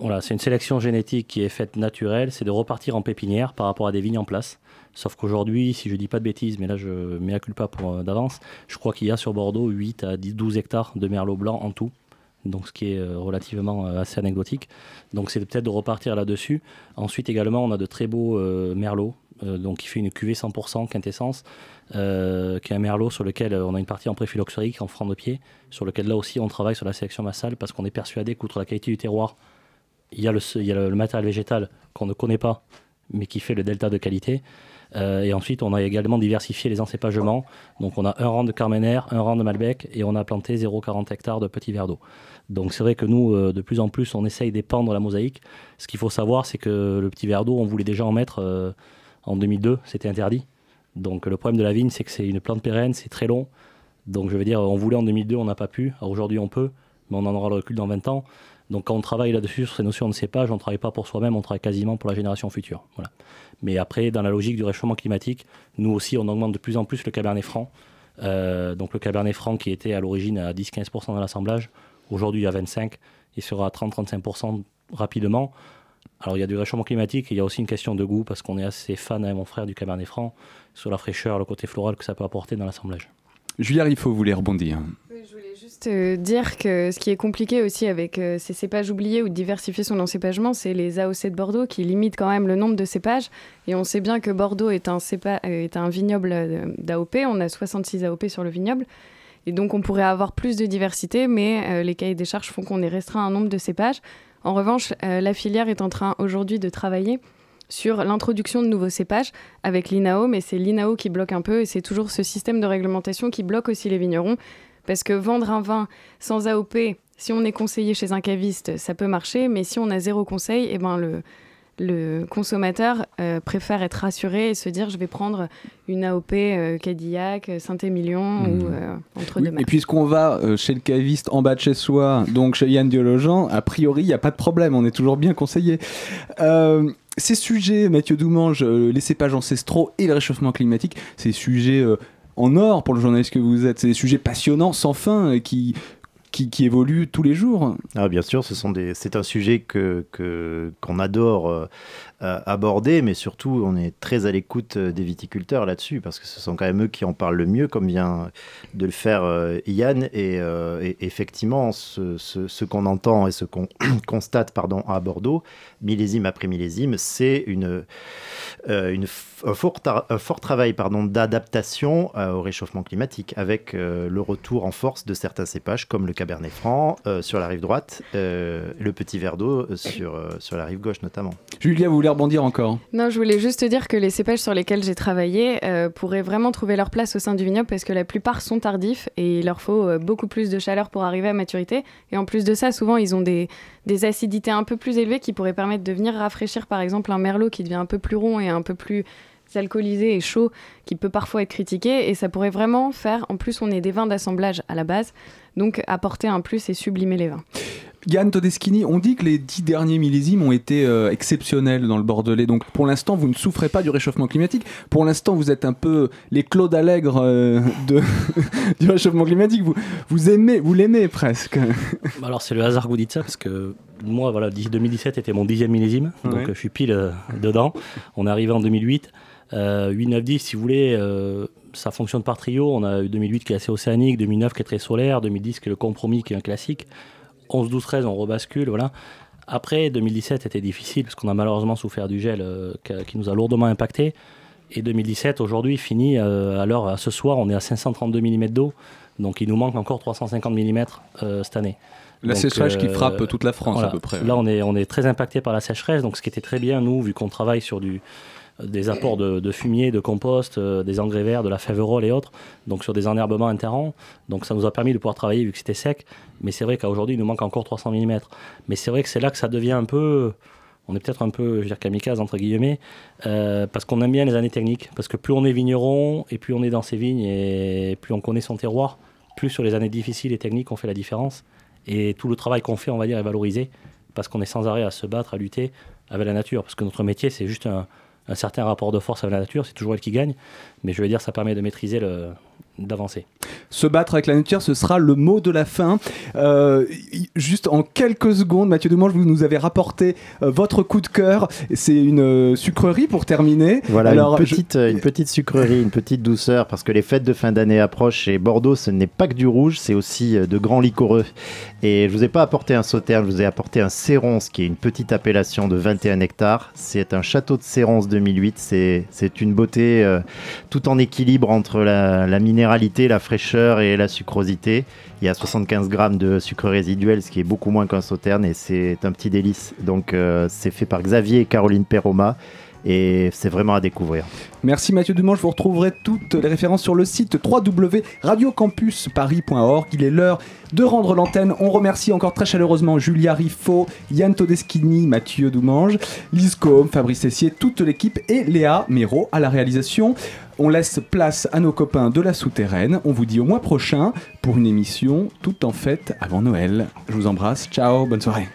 Voilà, c'est une sélection génétique qui est faite naturelle, c'est de repartir en pépinière par rapport à des vignes en place. Sauf qu'aujourd'hui, si je dis pas de bêtises, mais là je mets à culpa pour d'avance, je crois qu'il y a sur Bordeaux 8 à 10, 12 hectares de merlot blanc en tout. Donc ce qui est euh, relativement euh, assez anecdotique. Donc c'est peut-être de repartir là-dessus. Ensuite également, on a de très beaux euh, merlots, donc qui fait une cuvée 100% quintessence, qui est un merlot sur lequel on a une partie en préphylloxérique, en franc de pied, sur lequel là aussi on travaille sur la sélection massale parce qu'on est persuadé qu'outre la qualité du terroir, il y a le, il y a le matériel végétal qu'on ne connaît pas, mais qui fait le delta de qualité. Et ensuite, on a également diversifié les encépagements. Donc, on a un rang de Carmener, un rang de Malbec, et on a planté 0,40 hectares de petits verres d'eau. Donc, c'est vrai que nous, euh, de plus en plus, on essaye d'épandre la mosaïque. Ce qu'il faut savoir, c'est que le petit verre d'eau, on voulait déjà en mettre euh, en 2002, c'était interdit. Donc, le problème de la vigne, c'est que c'est une plante pérenne, c'est très long. Donc, je veux dire, on voulait en 2002, on n'a pas pu. Aujourd'hui, on peut, mais on en aura le recul dans 20 ans. Donc quand on travaille là-dessus, sur ces notions de cépage, on ne travaille pas pour soi-même, on travaille quasiment pour la génération future. Voilà. Mais après, dans la logique du réchauffement climatique, nous aussi, on augmente de plus en plus le cabernet franc. Euh, donc le cabernet franc qui était à l'origine à 10-15% dans l'assemblage, aujourd'hui à 25%, il sera à 30-35% rapidement. Alors il y a du réchauffement climatique et il y a aussi une question de goût parce qu'on est assez fan avec mon frère du cabernet franc sur la fraîcheur, le côté floral que ça peut apporter dans l'assemblage.
Julia Riffaut voulait rebondir.
Juste euh, dire que ce qui est compliqué aussi avec euh, ces cépages oubliés ou de diversifier son encépagement, c'est les AOC de Bordeaux qui limitent quand même le nombre de cépages. Et on sait bien que Bordeaux est un, cépa- euh, est un vignoble d'AOP. On a 66 AOP sur le vignoble. Et donc on pourrait avoir plus de diversité, mais euh, les cahiers des charges font qu'on est restreint à un nombre de cépages. En revanche, euh, la filière est en train aujourd'hui de travailler sur l'introduction de nouveaux cépages avec l'INAO, mais c'est l'INAO qui bloque un peu et c'est toujours ce système de réglementation qui bloque aussi les vignerons. Parce que vendre un vin sans AOP, si on est conseillé chez un caviste, ça peut marcher, mais si on a zéro conseil, eh ben le, le consommateur euh, préfère être rassuré et se dire je vais prendre une AOP euh, Cadillac, Saint-Émilion
Mmh.
ou euh, entre
Oui,
deux
et puisqu'on va euh, chez le caviste en bas de chez soi, donc chez Yann Diologen, a priori, il n'y a pas de problème, on est toujours bien conseillé. Euh, ces sujets, Mathieu Doumange, euh, les cépages ancestraux et le réchauffement climatique, des sujets euh, en or pour le journaliste que vous êtes, c'est des sujets passionnants, sans fin, et qui, qui, évoluent tous les jours.
Ah, bien sûr, ce sont des, c'est un sujet que, que- qu'on adore euh, euh, aborder, mais surtout on est très à l'écoute euh, des viticulteurs là-dessus, parce que ce sont quand même eux qui en parlent le mieux, comme vient de le faire euh, Yann. Et, euh, et effectivement, ce, qu'on entend et ce qu'on constate pardon, à Bordeaux, millésime après millésime, c'est une, euh, un, fort travail pardon, d'adaptation euh, au réchauffement climatique, avec euh, le retour en force de certains cépages, comme le Cabernet Franc euh, sur la rive droite, euh, le Petit Verdot euh, sur, euh, sur la rive gauche notamment.
Julia, vous voulez encore.
Non, je voulais juste te dire que les cépages sur lesquels j'ai travaillé euh, pourraient vraiment trouver leur place au sein du vignoble parce que la plupart sont tardifs et il leur faut euh, beaucoup plus de chaleur pour arriver à maturité. Et en plus de ça, souvent, ils ont des, des acidités un peu plus élevées qui pourraient permettre de venir rafraîchir, par exemple, un merlot qui devient un peu plus rond et un peu plus alcoolisé et chaud qui peut parfois être critiqué. Et ça pourrait vraiment faire en plus on est des vins d'assemblage à la base donc apporter un plus et sublimer les vins
Yann Todeschini, on dit que les dix derniers millésimes ont été euh, exceptionnels dans le Bordelais. Donc pour l'instant, vous ne souffrez pas du réchauffement climatique. Pour l'instant, vous êtes un peu les Claude Allègre euh, de, du réchauffement climatique. Vous, vous aimez, vous l'aimez presque.
Bah Alors c'est le hasard que vous dites ça parce que moi voilà 10 2017 était mon dixième millésime donc
Ouais.
je suis pile euh, dedans. On est arrivé en 2008, euh, 8, 9, 10 si vous voulez, ça fonctionne par trio. On a eu 2008 qui est assez océanique, 2009 qui est très solaire, 2010 qui est le compromis qui est un classique, 11, 12, 13 on rebascule voilà. Après 2017 était difficile parce qu'on a malheureusement souffert du gel euh, qui, nous a lourdement impacté. Et 2017 aujourd'hui finit euh, à l'heure à ce soir on est à 532 mm d'eau donc il nous manque encore 350 mm euh, cette année.
La
Donc,
sécheresse qui
euh,
frappe toute la France
voilà.
à peu près.
Là, on est, on est très impacté par la sécheresse, donc ce qui était très bien, nous, vu qu'on travaille sur du, des apports de, fumier, de compost, euh, des engrais verts, de la féverole et autres, donc sur des enherbements interrants. Donc ça nous a permis de pouvoir travailler vu que c'était sec. Mais c'est vrai qu'aujourd'hui, il nous manque encore 300 mm. Mais c'est vrai que c'est là que ça devient un peu. On est peut-être un peu, je veux kamikaze, entre guillemets, euh, parce qu'on aime bien les années techniques. Parce que plus on est vigneron, et plus on est dans ses vignes, et plus on connaît son terroir, plus sur les années difficiles et techniques, on fait la différence. Et tout le travail qu'on fait, on va dire, est valorisé, parce qu'on est sans arrêt à se battre, à lutter avec la nature. Parce que notre métier, c'est juste un, un certain rapport de force avec la nature, c'est toujours elle qui gagne. Mais je veux dire, ça permet de maîtriser le d'avancer.
Se battre avec la nature, ce sera le mot de la fin. Euh, juste en quelques secondes, Mathieu Demange, vous nous avez rapporté euh, votre coup de cœur. C'est une euh, sucrerie pour terminer.
Voilà,
Alors,
une, petite, une petite sucrerie, une petite douceur, parce que les fêtes de fin d'année approchent et Bordeaux, ce n'est pas que du rouge, c'est aussi euh, de grands liquoreux. Et je vous ai pas apporté un sauterne, je vous ai apporté un Séronce, qui est une petite appellation de 21 hectares. C'est un château de Séronce 2008, c'est c'est une beauté euh, tout en équilibre entre la, la minéralité, la fraîcheur et la sucrosité. Il y a 75 grammes de sucre résiduel, ce qui est beaucoup moins qu'un sauterne, et c'est un petit délice. Donc euh, c'est fait par Xavier et Caroline Perroma, et c'est vraiment à découvrir.
Merci Mathieu Demange, vous retrouverez toutes les références sur le site www.radiocampusparis.org. Il est l'heure de rendre l'antenne. On remercie encore très chaleureusement Julia Riffaut, Yann Todeschini, Mathieu Doumange, Lise Combe, Fabrice Essier, toute l'équipe et Léa Méro à la réalisation. On laisse place à nos copains de la souterraine. On vous dit au mois prochain pour une émission tout en fête avant Noël. Je vous embrasse. Ciao, bonne soirée.